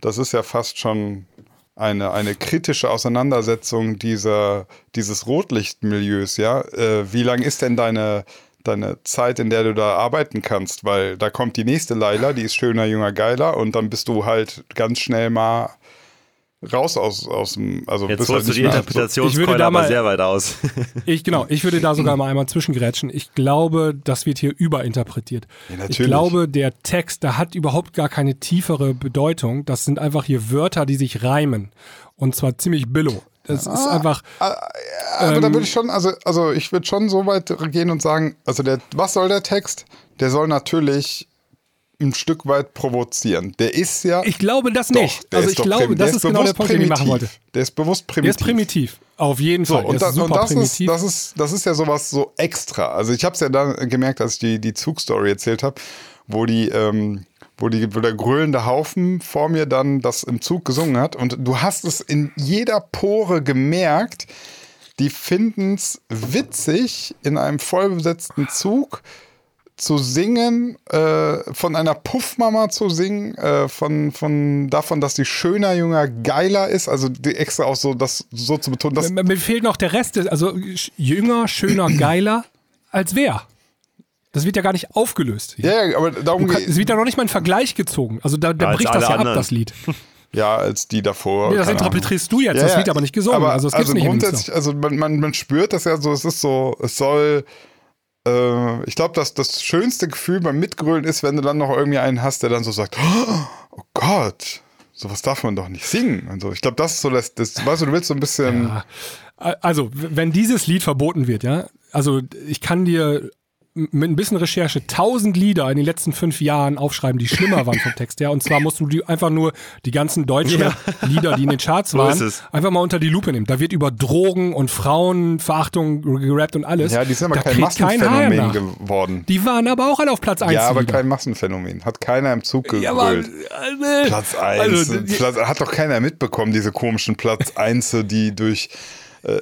das ist ja fast schon eine, eine kritische Auseinandersetzung dieser, dieses Rotlichtmilieus, ja. Äh, wie lang ist denn deine, deine Zeit, in der du da arbeiten kannst? Weil da kommt die nächste Leila, die ist schöner, jünger, geiler und dann bist du halt ganz schnell mal raus aus, aus dem, also Jetzt bist holst halt du die Interpretationskeule da aber mal- sehr weit aus. Ich, genau, ich würde da sogar mal einmal zwischengrätschen. Ich glaube, das wird hier überinterpretiert. Ja, ich glaube, der Text, der hat überhaupt gar keine tiefere Bedeutung. Das sind einfach hier Wörter, die sich reimen. Und zwar ziemlich billo. Das ist einfach, Also Ähm, da würde ich schon, also, also ich würde schon so weit gehen und sagen, also der, was soll der Text? Der soll natürlich ein Stück weit provozieren. Der ist ja. ich glaube das doch, nicht. der Also ist ich glaube, das der ist genau der Punkt, den ich machen wollte. Der ist bewusst Der primitiv. ist primitiv. Auf jeden So, Fall. und, der das, ist und das, ist, primitiv. das, ist, das ist ja sowas so extra. Also ich habe es ja dann gemerkt, als ich die, die Zugstory erzählt habe, wo die, ähm, wo die, wo der grölende Haufen vor mir dann das im Zug gesungen hat. Und du hast es in jeder Pore gemerkt, die finden es witzig, in einem vollbesetzten Zug zu singen, äh, von einer Puffmama zu singen, äh, von, von davon, dass die schöner, jünger, geiler ist, also die extra auch so, das so zu betonen, dass Mir mir fehlt noch der Rest, also jünger, schöner, geiler als wer? Das wird ja gar nicht aufgelöst. ja, ja, aber darum kann, es geht wird ja noch nicht mal ein Vergleich gezogen. Also da, da Als bricht das ja anderen. ab, das Lied. ja als die davor. Nee, das interpretierst du jetzt, Ja, das ja, wird aber nicht gesungen. Aber, also es gibt's also nicht grundsätzlich, also man, man, man spürt das ja so, es ist so, es soll, äh, ich glaube, dass das schönste Gefühl beim Mitgrölen ist, wenn du dann noch irgendwie einen hast, der dann so sagt, oh Gott, sowas darf man doch nicht singen. Und so. Ich glaube, das ist so das, das, weißt du, du willst so ein bisschen, Ja. Also, wenn dieses Lied verboten wird, ja, also ich kann dir mit ein bisschen Recherche tausend Lieder in den letzten fünf Jahren aufschreiben, die schlimmer waren vom Text her. Und zwar musst du die einfach nur die ganzen deutschen Lieder, die in den Charts waren, einfach mal unter die Lupe nehmen. Da wird über Drogen und Frauenverachtung gerappt und alles. ja, die sind aber da kein Massenphänomen geworden. Die waren aber auch alle auf Platz 1. Ja, aber kein Massenphänomen. Hat keiner im Zug ja, aber, gegrölt. äh, Platz 1. Also, hat doch keiner mitbekommen, diese komischen Platz 1, die durch.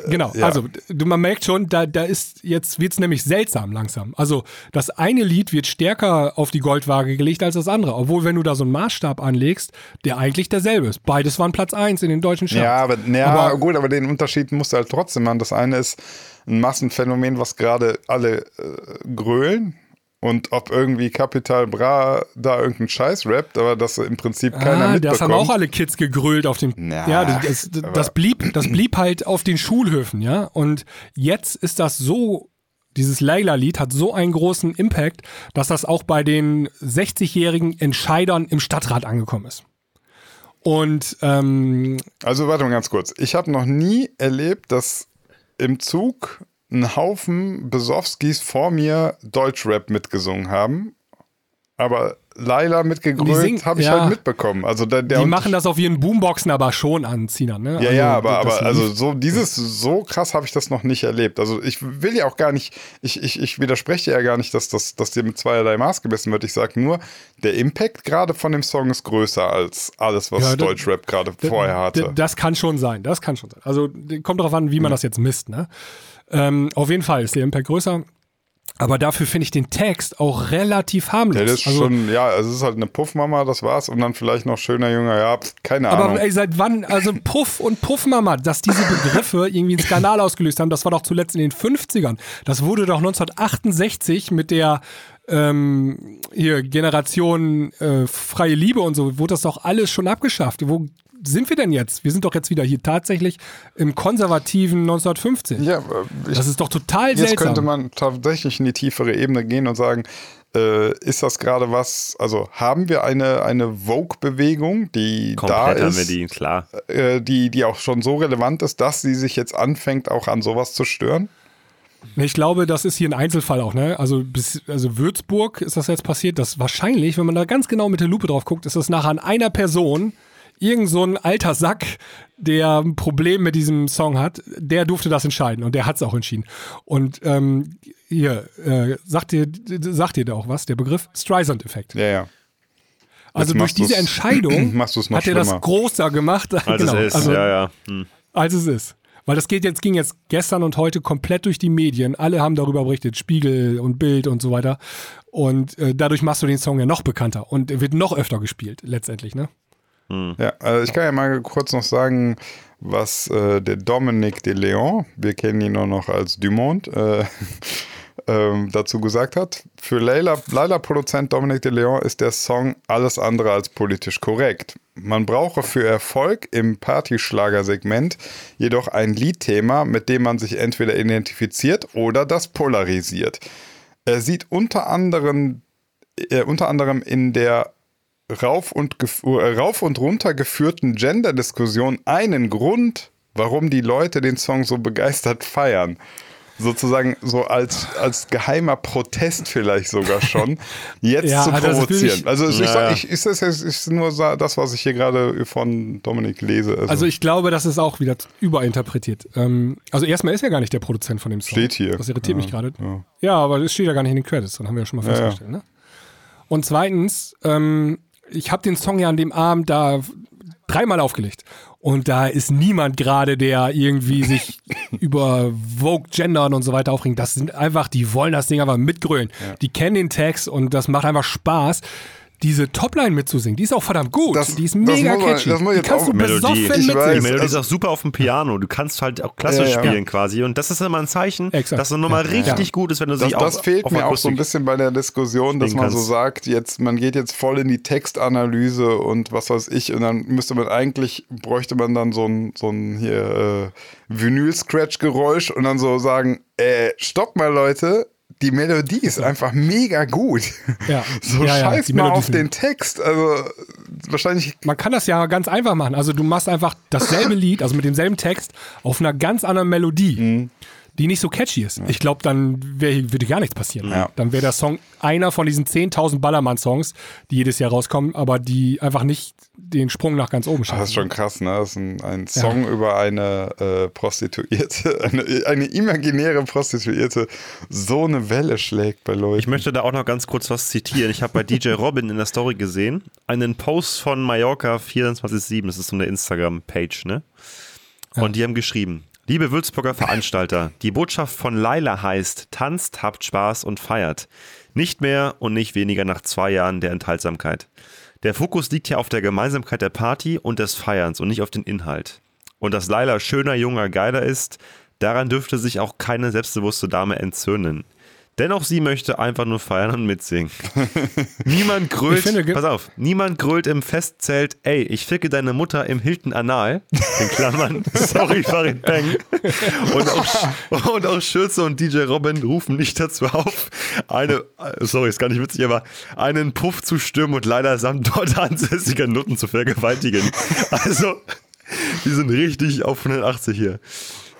Genau, Ja. also du, man merkt schon, da, da ist jetzt wird's nämlich seltsam langsam. Also das eine Lied wird stärker auf die Goldwaage gelegt als das andere, obwohl wenn du da so einen Maßstab anlegst, der eigentlich derselbe ist. Beides waren Platz 1 in den deutschen Charts. Ja, aber, ja Aber- gut, aber den Unterschied musst du halt trotzdem machen. Das eine ist ein Massenphänomen, was gerade alle äh, grölen. Und ob irgendwie Capital Bra da irgendeinen Scheiß rappt, aber das im Prinzip keiner ah, mitbekommt. das haben auch alle Kids gegrölt auf dem. Na, ja, das, das, das blieb, das blieb halt auf den Schulhöfen, ja. Und jetzt ist das so. Dieses Layla-Lied hat so einen großen Impact, dass das auch bei den 60-jährigen Entscheidern im Stadtrat angekommen ist. Und ähm, Also warte mal ganz kurz. Ich habe noch nie erlebt, dass im Zug ein Haufen Besowskis vor mir Deutschrap mitgesungen haben. Aber Laila mitgegrölt habe ich ja. halt mitbekommen. Also der, der die machen das auf ihren Boomboxen aber schon an, Zina, ne? Ja, ja, aber, aber also so dieses, so krass habe ich das noch nicht erlebt. Also ich will ja auch gar nicht, ich, ich, ich widerspreche ja gar nicht, dass, das, dass dir mit zweierlei Maß gemessen wird. Ich sage nur, der Impact gerade von dem Song ist größer als alles, was Ja, Deutschrap gerade vorher hatte. Das kann schon sein, das kann schon sein. Also kommt darauf an, wie Hm. man das jetzt misst, ne? Ähm, auf jeden Fall ist der Impact größer. Aber dafür finde ich den Text auch relativ harmlos. Ja, das ist also, schon, ja, also es ist halt eine Puffmama, das war's. Und dann vielleicht noch schöner Jünger, ja, keine Ahnung. aber ey, seit wann, also Puff und Puffmama, dass diese Begriffe irgendwie einen Skandal ausgelöst haben, das war doch zuletzt in den 50ern. Das wurde doch 1968 mit der ähm, hier Generation äh, freie Liebe und so, wurde das doch alles schon abgeschafft. Wo sind wir denn jetzt? Wir sind doch jetzt wieder hier tatsächlich im konservativen 1915. ja, äh, ich, Das ist doch total jetzt seltsam. könnte man tatsächlich in die tiefere Ebene gehen und sagen, äh, ist das gerade was, also haben wir eine, eine Vogue-Bewegung, die da Komplett haben ist, wir die, klar. äh, die, die auch schon so relevant ist, dass sie sich jetzt anfängt, auch an sowas zu stören? Ich glaube, das ist hier ein Einzelfall auch, ne? Also, bis, also Würzburg ist das jetzt passiert, dass wahrscheinlich, wenn man da ganz genau mit der Lupe drauf guckt, ist das nachher an einer Person, irgend so ein alter Sack, der ein Problem mit diesem Song hat, der durfte das entscheiden und der hat es auch entschieden. Und ähm, hier, äh, sagt dir, sagt dir da auch was, der Begriff Streisand-Effekt. Ja, ja. Also Jetzt durch diese Entscheidung hat er das größer gemacht, Als genau, es ist, also, ja, ja. Hm. als es ist. Weil das geht jetzt, ging jetzt gestern und heute komplett durch die Medien. Alle haben darüber berichtet, Spiegel und Bild und so weiter. Und äh, dadurch machst du den Song ja noch bekannter und er wird noch öfter gespielt, letztendlich, ne? Ja, also ich kann ja mal kurz noch sagen, was äh, der Dominique de Leon, wir kennen ihn nur noch als Dumont, äh, ähm, dazu gesagt hat. Für Leila, Leila-Produzent Dominique de Leon ist der Song alles andere als politisch korrekt. Man brauche für Erfolg im Partyschlagersegment jedoch ein Liedthema, mit dem man sich entweder identifiziert oder das polarisiert. Er sieht unter anderem, äh, unter anderem in der rauf und, äh, rauf und runter geführten Gender-Diskussion einen Grund, warum die Leute den Song so begeistert feiern. Sozusagen so als, als geheimer Protest vielleicht sogar schon, jetzt Ja, zu also provozieren. ich- also ich, Ja, sag, ja. ich, ist das jetzt ist nur das, was ich hier gerade von Dominik lese. Also ich glaube, das ist auch wieder überinterpretiert. Ähm, also erstmal ist er gar nicht der Produzent von dem Song. Steht hier. Das irritiert Ja, mich gerade. ja. Ja. aber es steht ja gar nicht in den Credits, dann haben wir ja schon mal Ja, ja. festgestellt. Ne? Und zweitens, ähm, ich habe den Song ja an dem Abend da dreimal aufgelegt. Und da ist niemand gerade, der irgendwie sich über Vogue, Gendern und so weiter aufregt. Das sind einfach, die wollen das Ding einfach mitgrölen. Die kennen den Text und das macht einfach Spaß. Diese Topline mitzusingen, die ist auch verdammt gut. Das- die ist das mega muss man- catchy. das die kannst auch- du Melodie. besoffen Ich mitsingen. weiß, Die Melodie ist also- auch super auf dem Piano. Du kannst halt auch klassisch Ja, ja. spielen quasi. Und das ist immer ein Zeichen, Exakt. dass eine Nummer Ja. richtig Ja. gut ist, wenn du Das, sie das auch fehlt auf mir auch so ein bisschen bei der Diskussion, dass man so sagt, jetzt, man geht jetzt voll in die Textanalyse und was weiß ich, und dann müsste man eigentlich, bräuchte man dann so ein, so ein hier äh, Vinyl-Scratch-Geräusch und dann so sagen, äh, stopp mal Leute, die Melodie ist einfach mega gut. Ja. So Ja, ja, scheiß die mal Melodie auf den Text. Also wahrscheinlich Man kann das ja ganz einfach machen. Also du machst einfach dasselbe Lied, also mit demselben Text, auf einer ganz anderen Melodie, Mhm. Die nicht so catchy ist. Ich glaube, dann wär, würde gar nichts passieren. Ja. Dann wäre der Song einer von diesen 10.000 Ballermann-Songs, die jedes Jahr rauskommen, aber die einfach nicht den Sprung nach ganz oben schaffen. Das ist schon krass, ne? Das ist ein, ein Song über eine äh, Prostituierte, eine, eine imaginäre Prostituierte, so eine Welle schlägt bei Leuten. Ich möchte da auch noch ganz kurz was zitieren. Ich habe bei DJ Robin in der Story gesehen, einen Post von Mallorca 24-7, das ist so eine Instagram-Page, ne? Und die haben geschrieben, liebe Würzburger Veranstalter, die Botschaft von Laila heißt, tanzt, habt Spaß und feiert. Nicht mehr und nicht weniger nach zwei Jahren der Enthaltsamkeit. Der Fokus liegt ja auf der Gemeinsamkeit der Party und des Feierns und nicht auf den Inhalt. Und dass Laila schöner, junger, geiler ist, daran dürfte sich auch keine selbstbewusste Dame Dennoch sie möchte einfach nur feiern und mitsingen. niemand grölt, finde, pass auf, niemand grölt im Festzelt, ey, ich ficke deine Mutter im Hilton Anal, in Klammern, sorry Farid Bang. Und auch, und auch Schürze und DJ Robin rufen nicht dazu auf, eine, sorry, ist gar nicht witzig, aber einen Puff zu stürmen und leider samt dort ansässiger Nutten zu vergewaltigen. Also, die sind richtig auf 180 hier.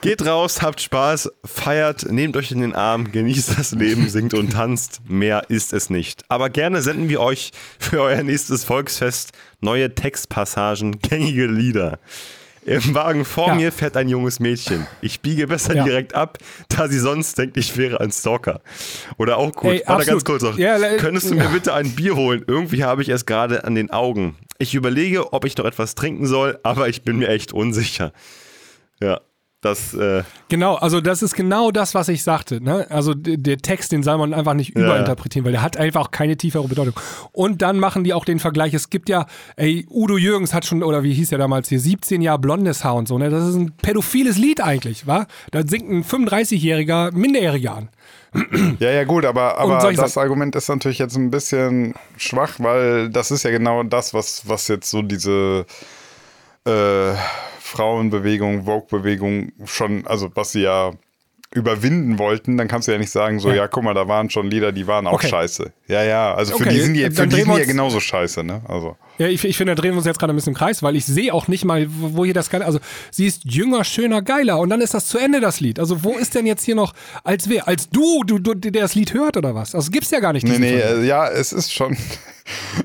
Geht raus, habt Spaß, feiert, nehmt euch in den Arm, genießt das Leben, singt und tanzt. Mehr ist es nicht. Aber gerne senden wir euch für euer nächstes Volksfest neue Textpassagen, gängige Lieder. Im Wagen vor Ja. mir fährt ein junges Mädchen. Ich biege besser Ja. direkt ab, da sie sonst denkt, ich wäre ein Stalker. Oder auch gut. Ey, Warte ganz kurz noch. Ja, Könntest du mir bitte ein Bier holen? Irgendwie habe ich es gerade an den Augen. Ich überlege, ob ich noch etwas trinken soll, aber ich bin mir echt unsicher. Ja, das, äh, Genau, also das ist genau das, was ich sagte. Ne? Also der Text, den soll man einfach nicht Ja, überinterpretieren, weil der hat einfach keine tiefere Bedeutung. Und dann machen die auch den Vergleich. Es gibt ja, ey, Udo Jürgens hat schon, oder wie hieß der damals hier, 17 Jahre blondes Haar und so. Ne? Das ist ein pädophiles Lied eigentlich, wa? Da singt ein 35-Jähriger Minderjähriger an. Ja, ja, gut, aber, aber das. Argument ist natürlich jetzt ein bisschen schwach, weil das ist ja genau das, was, was jetzt so diese äh, Frauenbewegung, Vogue-Bewegung schon, also was sie ja überwinden wollten, dann kannst du ja nicht sagen, so, ja, Ja. guck mal, da waren schon Lieder, die waren auch Okay. scheiße. Ja, ja, also für Okay, die sind die, für die sind ja genauso scheiße, ne? Also. Ja, ich, ich finde, da drehen wir uns jetzt gerade ein bisschen im Kreis, weil ich sehe auch nicht mal, wo hier das Geile, also sie ist jünger, schöner, geiler und dann ist das zu Ende, das Lied. Also wo ist denn jetzt hier noch, als wer, als du, du, du der das Lied hört oder was? Also gibt's ja gar nicht. Nee, nee, Film. äh, ja, es ist schon.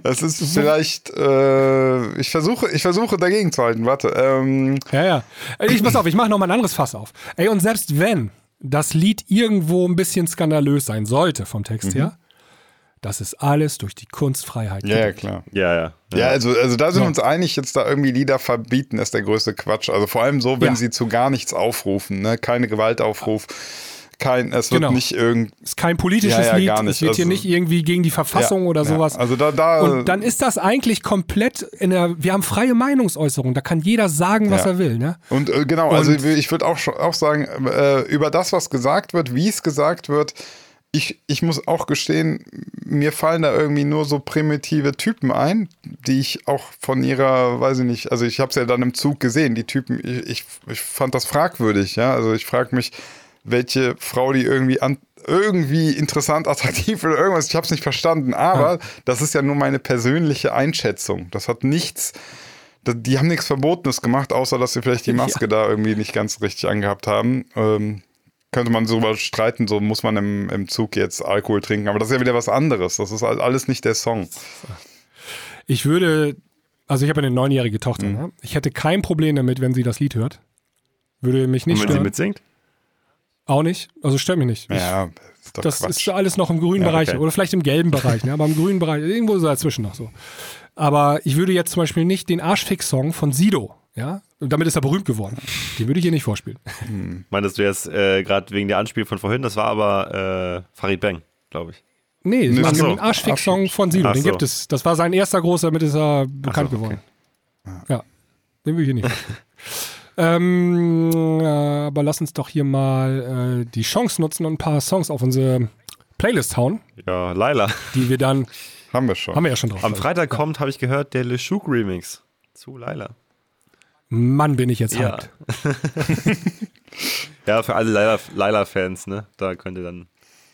Es ist vielleicht. Äh, ich versuche, ich versuche dagegen zu halten. Warte. Ähm, Ja, ja. Ey, Ich pass auf, ich mache noch mal ein anderes Fass auf. Ey, und selbst wenn das Lied irgendwo ein bisschen skandalös sein sollte vom Text her, das ist alles durch die Kunstfreiheit. Mhm. ja, ja, klar. ja, ja. Ja, also, also da sind wir uns einig, jetzt da irgendwie Lieder verbieten, ist der größte Quatsch. Also vor allem so, wenn Ja. sie zu gar nichts aufrufen, ne? Keine Gewaltaufruf, kein, es wird Genau. nicht irgend. Ist kein politisches Ja, ja, Lied, es wird hier Also- nicht irgendwie gegen die Verfassung Ja, oder sowas. Also da, da. Und dann ist das eigentlich komplett in der, wir haben freie Meinungsäußerung, da kann jeder sagen, was er will, ne? Und äh, genau, also Und- ich würde auch, auch sagen, äh, über das, was gesagt wird, wie es gesagt wird, ich, ich muss auch gestehen, mir fallen da irgendwie nur so primitive Typen ein, die ich auch von ihrer, weiß ich nicht, also ich habe es ja dann im Zug gesehen, die Typen, ich, ich, ich fand das fragwürdig, ja, also ich frage mich, welche Frau die irgendwie an, irgendwie interessant, attraktiv oder irgendwas, ich habe es nicht verstanden, aber das ist ja nur meine persönliche Einschätzung, das hat nichts die haben nichts Verbotenes gemacht, außer dass sie vielleicht die Maske da irgendwie nicht ganz richtig angehabt haben. Ähm, könnte man darüber streiten, so muss man im, im Zug jetzt Alkohol trinken, aber das ist ja wieder was anderes. Das ist all- alles nicht der Song. Ich würde, also ich habe eine neunjährige Tochter, Mhm. ne? Ich hätte kein Problem damit, wenn sie das Lied hört. Würde mich Und nicht wenn sie stören. mitsingt? Auch nicht. Also stört mich nicht. Ich, Ja, ist doch das Quatsch. ist alles noch im grünen Ja, Bereich okay. oder vielleicht im gelben Bereich, ne? aber im grünen Bereich, irgendwo so dazwischen noch so. Aber ich würde jetzt zum Beispiel nicht den Arschfix-Song von Sido Ja, und damit ist er berühmt geworden. Den würde ich hier nicht vorspielen. Meintest du jetzt äh, gerade wegen der Anspiel von vorhin? Das war aber äh, Farid Bang, glaube ich. Nee, war so. ein Arschfix-Song von Sido. Ach Den so. gibt es. Das war sein erster großer, damit ist er bekannt so, okay. geworden. Ja, den will ich hier nicht vorspielen. ähm, äh, aber lass uns doch hier mal äh, die Chance nutzen und ein paar Songs auf unsere Playlist hauen, Ja, Laila. die wir dann, Haben wir schon. haben wir ja schon drauf. Am Freitag kommt, habe ich gehört, der Le Chouk Remix zu Laila. Mann, bin ich jetzt Ja. hyped. Ja, für alle Laila- Laila-Fans, ne? Da könnt ihr dann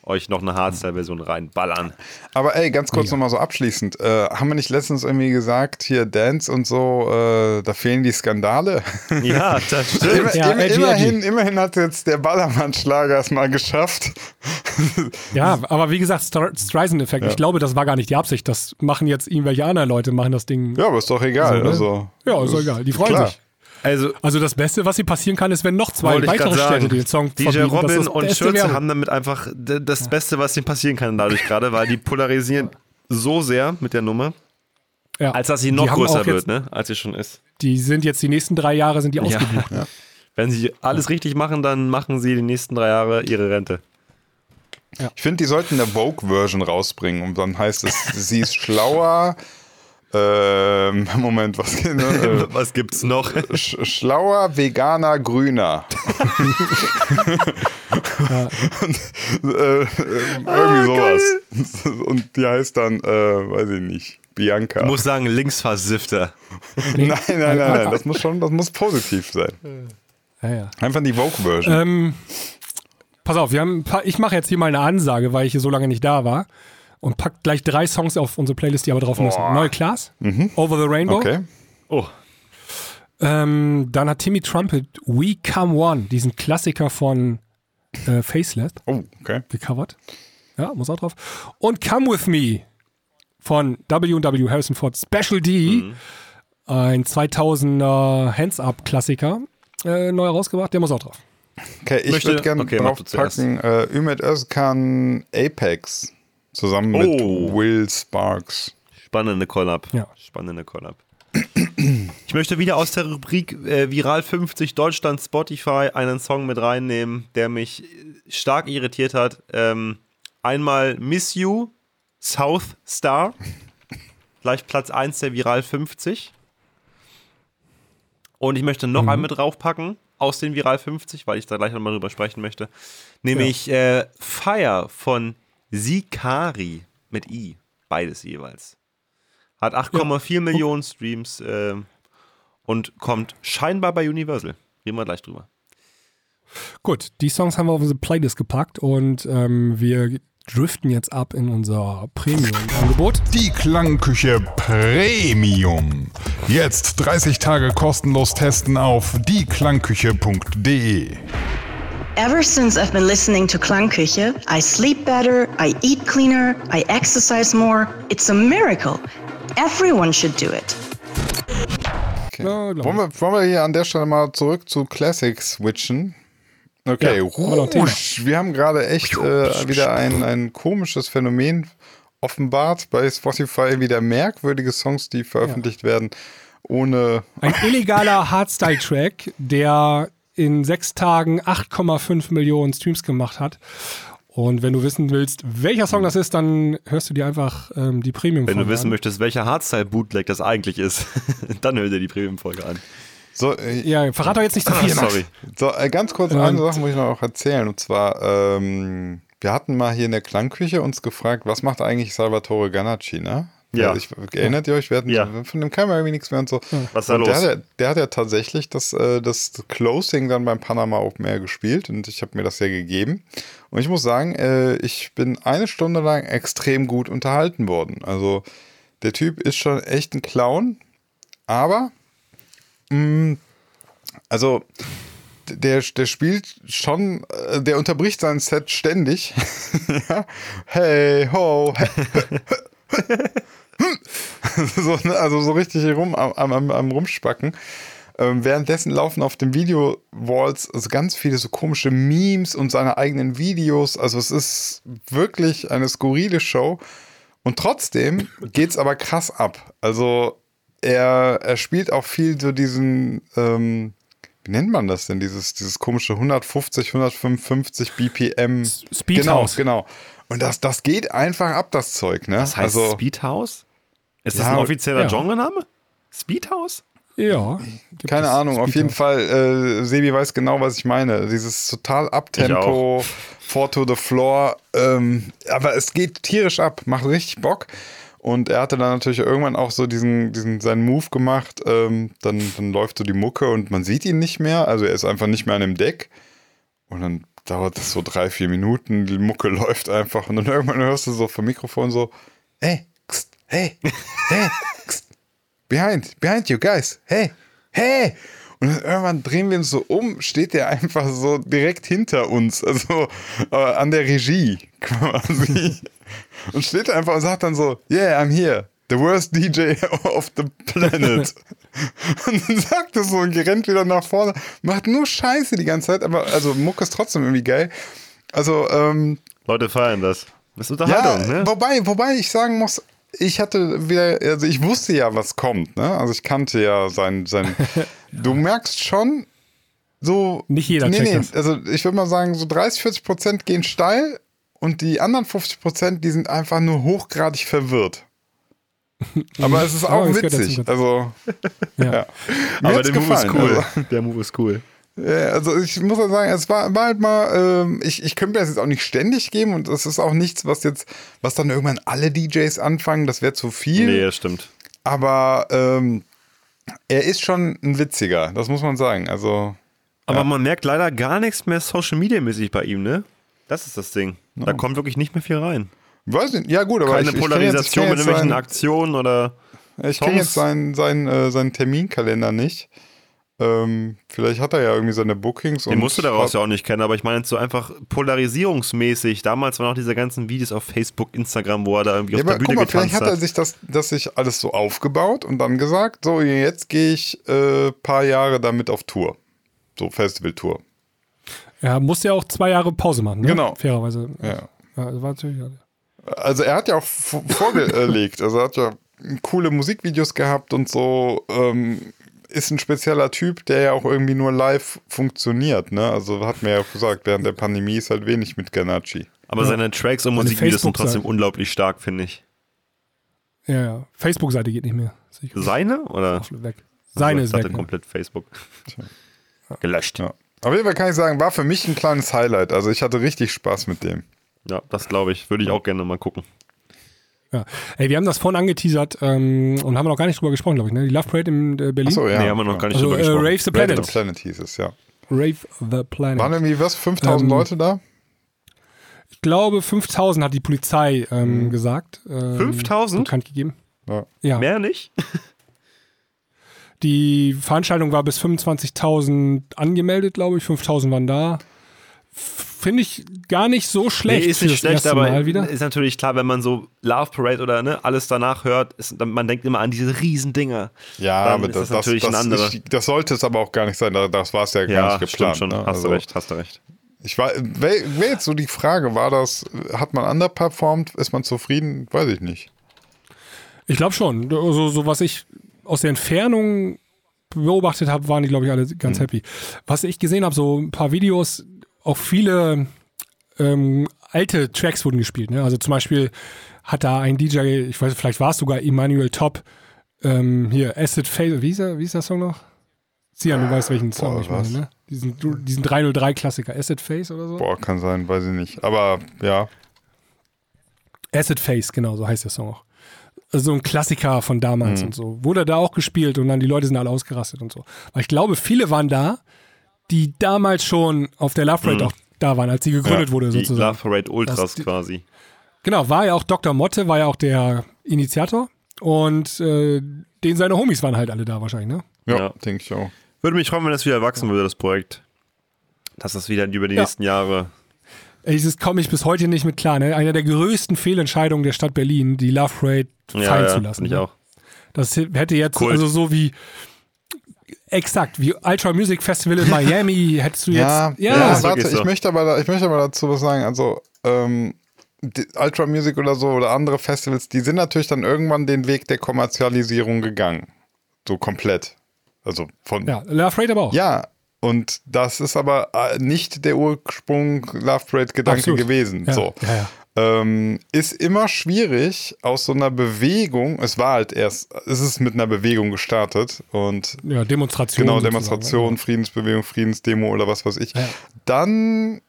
euch noch eine Hardstyle-Version reinballern. Aber ey, ganz kurz Mega. nochmal so abschließend. Äh, haben wir nicht letztens irgendwie gesagt, hier Dance und so, äh, da fehlen die Skandale? Ja, das stimmt. Immer, Ja, immer, immerhin, immerhin hat jetzt der Ballermann-Schlager es mal geschafft. Ja, aber wie gesagt, Str- Streisand-Effekt. Ich glaube, das war gar nicht die Absicht. Das machen jetzt irgendwelche anderen Leute, machen das Ding. Ja, aber ist doch egal. So, ne? also, Ja, ist doch egal. Die freuen klar. sich. Also, Also das Beste, was hier passieren kann, ist, wenn noch zwei weitere Städte den Song DJ verbieten. Das Robin und Schürze Werbung. haben damit einfach das Beste, was ihnen passieren kann dadurch gerade, weil die polarisieren so sehr mit der Nummer, Ja. als dass sie noch größer wird, jetzt- ne? als sie schon ist. Die sind jetzt die nächsten drei Jahre sind die ausgebucht. Wenn sie alles richtig machen, dann machen sie die nächsten drei Jahre ihre Rente. Ich finde, die sollten eine Vogue-Version rausbringen und dann heißt es, sie ist schlauer. Ähm, Moment, was ne? äh, Was gibt's noch? Sch schlauer, veganer, grüner. und, äh, äh, irgendwie sowas. Und die heißt dann, äh, weiß ich nicht, Bianca. Ich muss sagen, linksversifter. nein, nein, nein, nein, das muss schon, das muss positiv sein. Ja, ja. Einfach die Vogue-Version. Ähm, pass auf, wir haben ein paar, ich mache jetzt hier mal eine Ansage, weil ich hier so lange nicht da war. Und pack gleich drei Songs auf unsere Playlist, die aber drauf müssen. Neue Class, Over the Rainbow. Okay. Oh, Ähm, dann hat Timmy Trumpet We Come One, diesen Klassiker von äh, Faceless, Oh, okay. gecovert. Ja, muss auch drauf. Und Come With Me von W&W Harrison Ford Special D, ein 2000er Hands-Up-Klassiker, äh, neu herausgebracht, der muss auch drauf. Okay, ich Möchte- würde gerne okay, draufpacken, äh, Ümit Özkan Apex zusammen mit Oh. Will Sparks. spannende Collab. Ja. Spannende Collab. Ich möchte wieder aus der Rubrik äh, Viral 50 Deutschland Spotify einen Song mit reinnehmen, der mich stark irritiert hat. Ähm, einmal Miss You, South Star, gleich Platz 1 der Viral 50. Und ich möchte noch einen mit draufpacken aus den Viral 50, weil ich da gleich nochmal drüber sprechen möchte. Nämlich äh, Fire von Sikari mit I. Beides jeweils. Hat 8,4 Millionen Streams ähm, und kommt scheinbar bei Universal. Reden wir gleich drüber. Gut, die Songs haben wir auf unsere Playlist gepackt und ähm, wir driften jetzt ab in unser Premium-Angebot. Die Klangküche Premium. Jetzt 30 Tage kostenlos testen auf dieklangküche.de. Ever since I've been listening to Klangküche, I sleep better, I eat cleaner, I exercise more. It's a miracle. Everyone should do it. Okay. Ja, wollen, wir, wollen wir hier an der Stelle mal zurück zu Classics switchen? Okay, Ja, wir haben gerade echt äh, wieder ein, ein komisches Phänomen offenbart bei Spotify, wieder merkwürdige Songs, die veröffentlicht werden, ohne Ein illegaler Hardstyle-Track, der in sechs Tagen 8,5 Millionen Streams gemacht hat. Und wenn du wissen willst, welcher Song das ist, dann hörst du dir einfach ähm, die premium Wenn du wissen an. möchtest, welcher Hardstyle-Bootleg das eigentlich ist, dann hör dir die Premium-Folge an. so. Äh, Ja, verrat doch jetzt nicht zu viel. Max. Sorry. So, äh, ganz kurz Und- eine Sache muss ich noch auch erzählen. Und zwar, ähm, wir hatten mal hier in der Klangküche uns gefragt, was macht eigentlich Salvatore Ganacci, ne? Ja. Ich, erinnert ihr euch, wir hatten Ja. von dem kam irgendwie nichts mehr und so. Was ist da und der, los? hat ja, der hat ja tatsächlich das, äh, das Closing dann beim Panama Open Air gespielt und ich habe mir das ja gegeben. Und ich muss sagen, äh, ich bin eine Stunde lang extrem gut unterhalten worden. Also der Typ ist schon echt ein Clown, aber mh, also der, der spielt schon, äh, der unterbricht sein Set ständig. ja. Hey, ho, hey, so, ne, also so richtig rum am, am, am Rumspacken. Ähm, währenddessen laufen auf dem Video-Walls also ganz viele so komische Memes und seine eigenen Videos. Also es ist wirklich eine skurrile Show. Und trotzdem geht's aber krass ab. Also er, er spielt auch viel so diesen, ähm, wie nennt man das denn? Dieses, dieses komische 150, 155 BPM. Speed genau, House. genau. Und das, das geht einfach ab, das Zeug, ne? Das heißt also, Speedhouse? Ist das Ja, ein offizieller ja. Genrename? Speedhouse? Ja. keine Ahnung, auf Speed jeden House. Fall, äh, Sebi weiß genau, was ich meine. Dieses total Abtempo, four to the floor. Ähm, aber es geht tierisch ab, macht richtig Bock. Und er hatte dann natürlich irgendwann auch so diesen, diesen seinen Move gemacht. Ähm, dann, dann läuft so die Mucke und man sieht ihn nicht mehr. Also er ist einfach nicht mehr an dem Deck. Und dann dauert es so drei, vier Minuten. Die Mucke läuft einfach. Und dann irgendwann hörst du so vom Mikrofon so: Hey, kst, hey, hey, kst, behind, behind you guys, hey, hey. Und irgendwann drehen wir uns so um, steht der einfach so direkt hinter uns, also äh, an der Regie quasi. Und steht einfach und sagt dann so, yeah, I'm here. The worst DJ of the planet. und dann sagt er so und rennt wieder nach vorne. Macht nur Scheiße die ganze Zeit, aber also Muck ist trotzdem irgendwie geil. Also, ähm, Leute feiern das. Das ist ja, Unterhaltung, ne? wobei, wobei ich sagen muss, ich hatte wieder, also ich wusste ja, was kommt, ne? Also ich kannte ja sein, sein. Du merkst schon, so. Nicht jeder checkt das. Also ich würde mal sagen, so 30, 40 Prozent gehen steil und die anderen 50 Prozent, die sind einfach nur hochgradig verwirrt. Aber es ist auch es gehört witzig. Also, Ja. ja. Mir Aber der Move ist cool. Also. Der Move ist cool. Ja, also ich muss ja sagen, es war, war halt mal, ähm, ich, ich könnte mir das jetzt auch nicht ständig geben und das ist auch nichts, was jetzt, was dann irgendwann alle DJs anfangen, das wäre zu viel. Nee, das stimmt. Aber ähm, er ist schon ein witziger, das muss man sagen. Also, Aber man merkt leider gar nichts mehr Social Media mäßig bei ihm, ne? Das ist das Ding. Da kommt wirklich nicht mehr viel rein. weiß nicht, ja gut, aber Keine ich, ich Polarisation mit jetzt, ich irgendwelchen kenn jetzt Aktionen oder. Ich kenne jetzt seinen, seinen, äh, seinen Terminkalender nicht. Ähm, vielleicht hat er ja irgendwie seine Bookings. Den und musst du daraus ja auch nicht kennen, aber ich meine jetzt so einfach polarisierungsmäßig. Damals waren auch diese ganzen Videos auf Facebook, Instagram, wo er da irgendwie Ja, auf der aber guck Bühne mal, vielleicht getanzt hat er hat. sich das, das sich alles so aufgebaut und dann gesagt, so jetzt gehe ich äh, paar Jahre damit auf Tour. So Festival-Tour. Er musste ja auch zwei Jahre Pause machen, ne? Genau. Fairerweise. Ja. Ja, das war natürlich. Ja. Also er hat ja auch vorgelegt, also er hat ja coole Musikvideos gehabt und so. Ähm, ist ein spezieller Typ, der ja auch irgendwie nur live funktioniert, ne? Also hat mir ja auch gesagt, während der Pandemie ist halt wenig mit Ganachi. Aber seine Tracks und Musikvideos sind trotzdem unglaublich stark, finde ich. ja, ja. Facebook-Seite geht nicht mehr. Seine oder? weg. Seine ich ist weg. komplett Facebook. Gelöscht. Ja. Auf jeden Fall kann ich sagen, war für mich ein kleines Highlight. Also ich hatte richtig Spaß mit dem. Ja, das glaube ich. Würde ich auch gerne mal gucken. Ja. Ey, wir haben das vorhin angeteasert ähm, und haben noch gar nicht drüber gesprochen, glaube ich. Ne? Die Love Parade in äh, Berlin. Achso, ja. nee, haben wir noch gar nicht also, drüber äh, gesprochen. Rave the Rave Planet. the Planet hieß es, ja. Rave the Planet. Waren irgendwie was? 5000 Ähm, Leute da? Ich glaube, 5000 hat die Polizei ähm, Mhm. gesagt. Ähm, 5000? Bekannt gegeben. Ja. Ja. Mehr nicht? Die Veranstaltung war bis 25.000 angemeldet, glaube ich. 5.000 waren da. Finde ich gar nicht so schlecht. nee, ist nicht das schlecht, aber ist natürlich klar, wenn man so Love Parade oder ne, alles danach hört, ist, man denkt immer an diese Riesen-Dinger. Ja, Dann aber ist das, das natürlich ein anderer. Ich, das sollte es aber auch gar nicht sein. Da- Das war es ja gar Ja, nicht stimmt geplant. schon. Ne? Hast Also, du recht, hast du recht. Ich war, wäre wär jetzt so die Frage, war das, hat man underperformed? Ist man zufrieden? Weiß ich nicht. Ich glaube schon. Also, so was ich aus der Entfernung beobachtet habe, waren die, glaube ich, alle ganz Mhm. happy. Was ich gesehen habe, so ein paar Videos, auch viele ähm, alte Tracks wurden gespielt. Ne? Also zum Beispiel hat da ein DJ, ich weiß, vielleicht war es sogar Emmanuel Top, ähm, hier, Acid Face, wie ist, der, wie ist der Song noch? Sian, du weißt, welchen Song Boah, ich meine, ne? Diesen, diesen 303-Klassiker, Acid Face oder so? Boah, kann sein, weiß ich nicht. Aber ja, Acid Face, genau, so heißt der Song auch. Also So ein Klassiker von damals Mhm. und so. Wurde da auch gespielt und dann die Leute sind alle ausgerastet und so. Weil ich glaube, viele waren da, die damals schon auf der Love Parade auch da waren, als sie gegründet Ja, wurde Die sozusagen. Love Parade Ultras Das- die- quasi. Genau, war ja auch Dr. Motte, war ja auch der Initiator und äh, den seine Homies waren halt alle da wahrscheinlich, ne? ja, Ja. denke ich auch. Würde mich freuen, wenn das wieder wachsen würde, das Projekt. Dass das wieder über die Ja. nächsten Jahre. Dieses komme ich bis heute nicht mit klar, ne? Eine der größten Fehlentscheidungen der Stadt Berlin, die Love Parade fallen ja, zu lassen. ich ne? auch. Das hätte jetzt, Kult. also so wie, exakt, wie Ultra Music Festival in Miami, hättest du Ja, jetzt, ja, Ja, warte, so. ich, möchte aber, da- ich möchte aber dazu was sagen. Also, ähm, die Ultra Music oder so oder andere Festivals, die sind natürlich dann irgendwann den Weg der Kommerzialisierung gegangen. So komplett. Also von. Ja, Love Parade aber auch. Ja, und das ist aber äh, nicht der Ursprung Love Parade-Gedanke gewesen. Ja, So. ja, ja. Ähm, ist immer schwierig aus so einer Bewegung, es war halt erst, es ist mit einer Bewegung gestartet und Ja, Demonstration. genau. Demonstration, Friedensbewegung, Friedensdemo oder was weiß ich, dann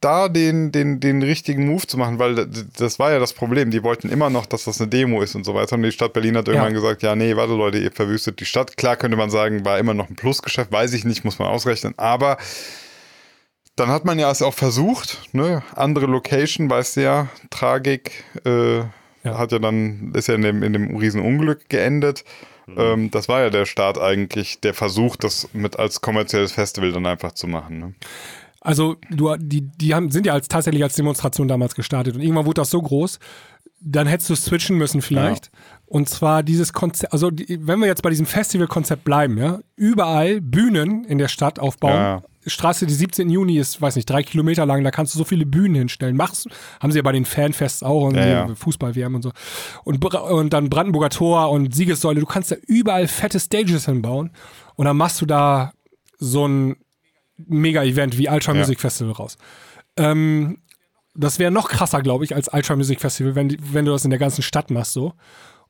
da den, den, den richtigen Move zu machen, weil das war ja das Problem. Die wollten immer noch, dass das eine Demo ist und so weiter. Und die Stadt Berlin hat irgendwann Ja. gesagt, ja, nee, warte Leute, ihr verwüstet die Stadt. Klar könnte man sagen, war immer noch ein Plusgeschäft, weiß ich nicht, muss man ausrechnen. Aber dann hat man ja es auch versucht, ne? Andere Location, weißt du ja, Tragik, äh, Ja. hat ja dann, ist ja in dem, in dem riesen Unglück geendet. Ähm, das war ja der Start eigentlich, der Versuch, das mit als kommerzielles Festival dann einfach zu machen. Ne? Also, du, die, die haben, sind ja als, tatsächlich als Demonstration damals gestartet und irgendwann wurde das so groß, dann hättest du switchen müssen vielleicht. Und zwar dieses Konzept, also die, wenn wir jetzt bei diesem Festivalkonzept bleiben, ja, überall Bühnen in der Stadt aufbauen. Ja. Straße, die 17. Juni ist, weiß nicht, drei Kilometer lang, da kannst du so viele Bühnen hinstellen. Machst, haben sie ja bei den Fanfests auch und Ja, ja. Fußball-WM und so. Und, und dann Brandenburger Tor und Siegessäule, du kannst da überall fette Stages hinbauen und dann machst du da so ein Mega-Event wie Ultra Ja. Music Festival raus. Ähm, das wäre noch krasser, glaube ich, als Ultra Music Festival, wenn, wenn du das in der ganzen Stadt machst so.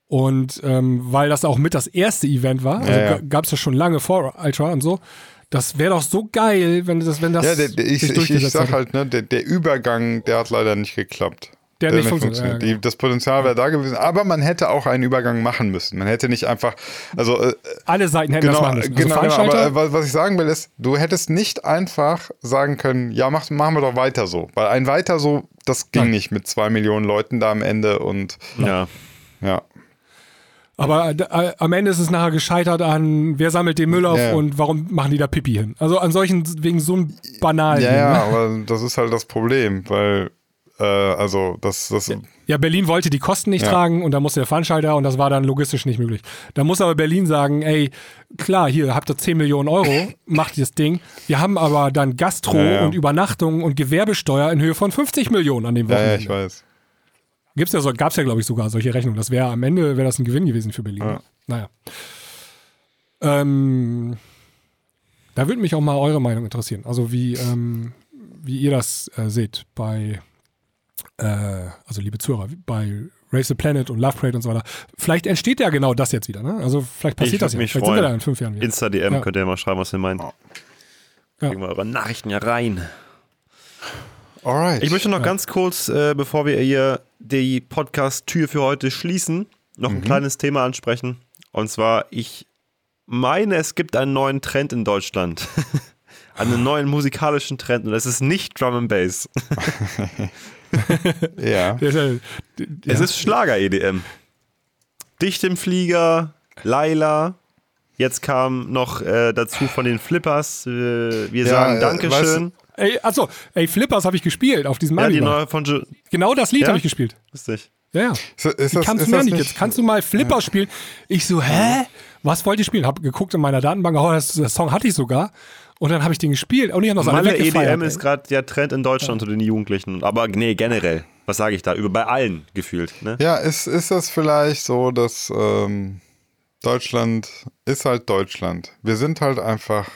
Und ähm, weil das auch mit das erste Event war, also Ja, ja. gab es ja schon lange vor Ultra und so. Das wäre doch so geil, wenn das, wenn das Ja, der, der, ich, ich, ich sag hätte. halt, ne, der, der Übergang, der hat leider nicht geklappt. Der hat nicht funktioniert, ja, Die, das Potenzial wäre da gewesen, aber man hätte auch einen Übergang machen müssen. Man hätte nicht einfach, also äh, Alle Seiten hätten genau, das machen müssen. Also genau, genau, Veranstalter, aber äh, was- ich sagen will ist, du hättest nicht einfach sagen können, ja, mach, machen wir doch weiter so. Weil ein weiter so, das ging Nein. nicht mit zwei Millionen Leuten da am Ende und Ja. ja. Aber äh, am Ende ist es nachher gescheitert an, wer sammelt den Müll auf Ja. und warum machen die da Pipi hin? Also an solchen, wegen so einem banalen. Ja, ja, aber das ist halt das Problem, weil, äh, also, das, das, Ja, Berlin wollte die Kosten nicht Ja. tragen und da musste der Veranstalter und das war dann logistisch nicht möglich. Da muss aber Berlin sagen, ey, klar, hier habt ihr 10 Millionen Euro, macht das Ding. Wir haben aber dann Gastro Ja, ja. und Übernachtung und Gewerbesteuer in Höhe von 50 Millionen an dem ja, Wochenende. ja, ich weiß. Gibt's ja so, gab's ja, glaube ich, sogar solche Rechnungen. Das wäre am Ende wäre das ein Gewinn gewesen für Berlin. Ja. Naja. Ähm, da würde mich auch mal eure Meinung interessieren. Also wie, ähm, wie ihr das äh, seht bei, äh, also liebe Zuhörer, bei Race the Planet und Love Parade und so weiter. Vielleicht entsteht ja genau das jetzt wieder. Ne? Also vielleicht passiert Ich das ja. mich Vielleicht sind wir freuen. da in fünf Jahren wieder. Insta-DM Ja. könnt ihr mal schreiben, was ihr meint. Ja. Kriegen wir eure Nachrichten ja rein. Alright. Ich möchte noch ganz kurz, äh, bevor wir hier die Podcast-Tür für heute schließen, noch ein kleines Thema ansprechen. Und zwar, ich meine, es gibt einen neuen Trend in Deutschland. einen neuen musikalischen Trend. Und es ist nicht Drum and Bass. ja. Ja- Es ja. ist Schlager-EDM. Dicht im Flieger, Laila. Jetzt kam noch äh, dazu von den Flippers. Äh, wir Ja, sagen äh, Dankeschön. Ey, achso, ey, Flippers habe ich gespielt auf diesem ja, die neue von Jo- Genau das Lied Ja? habe ich gespielt. Lustig. Ja, ja. Ist, das, kannst ist du mir das nicht jetzt? Kannst du mal Flipper spielen? Ich so, hä? Was wollt ihr spielen? Hab geguckt in meiner Datenbank, oh, das, das Song hatte ich sogar. Und dann habe ich den gespielt und ich habe noch so alle Malle weggefeiert. EDM ey. ist gerade der Trend in Deutschland unter den Jugendlichen. Aber nee, generell. Was sage ich da? Über bei allen gefühlt. Ne? Ja, ist, ist das vielleicht so, dass ähm, Deutschland ist halt Deutschland. Wir sind halt einfach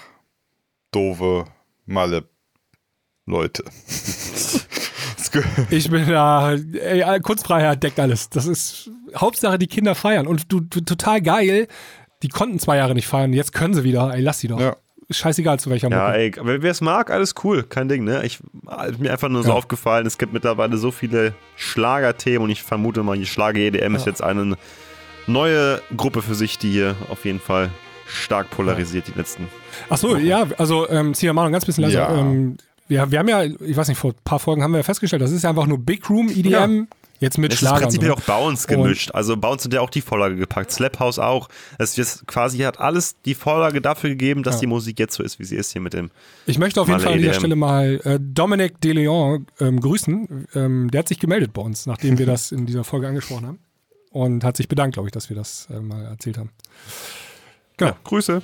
doofe Malle-Leute. Das ge- Ich bin da, ey, Kunstfreiheit deckt alles. Das ist Hauptsache, die Kinder feiern. Und du, du total geil. Die konnten zwei Jahre nicht feiern. Jetzt können sie wieder. Ey, lass sie doch. Ja. Scheißegal zu welcher Ja, Mucke. ey, wer es mag, alles cool, kein Ding, ne? Ich, ist mir einfach nur so Ja. aufgefallen, es gibt mittlerweile so viele Schlagerthemen und ich vermute mal, die Schlager-EDM ist jetzt eine neue Gruppe für sich, die hier auf jeden Fall stark polarisiert, die letzten. Ach so, ja, also ähm, zieh mal noch ein ganz bisschen leiser. Ja. Ähm, wir, wir haben ja, ich weiß nicht, vor ein paar Folgen haben wir ja festgestellt, das ist ja einfach nur Big Room EDM, jetzt mit ist Schlager. und prinzipiell so. auch Bounce gemischt. Also Bounce hat ja auch die Vorlage gepackt. Slap House auch. Es ist quasi hat alles die Vorlage dafür gegeben, dass Ja. die Musik jetzt so ist, wie sie ist hier mit dem. Ich möchte auf jeden Fall an dieser. Stelle mal äh, Dominic De Leon ähm, grüßen. Ähm, der hat sich gemeldet bei uns, nachdem wir das in dieser Folge angesprochen haben. Und hat sich bedankt, glaube ich, dass wir das äh, mal erzählt haben. Genau. Grüße.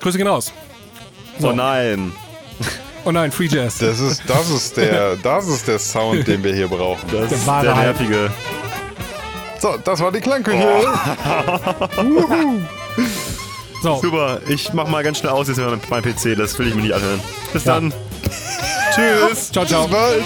Grüße gehen raus. Oh nein. Oh nein, Free Jazz. Das ist, das ist der, das ist der Sound, den wir hier brauchen. Das Der ist der Hype. nervige. So, das war die Klangküche. Wuhu. So, Super, ich mach mal ganz schnell aus jetzt mit meinem PC, das will ich mir nicht anhören. Bis Ja. dann. Tschüss. ciao, ciao. Bis bald.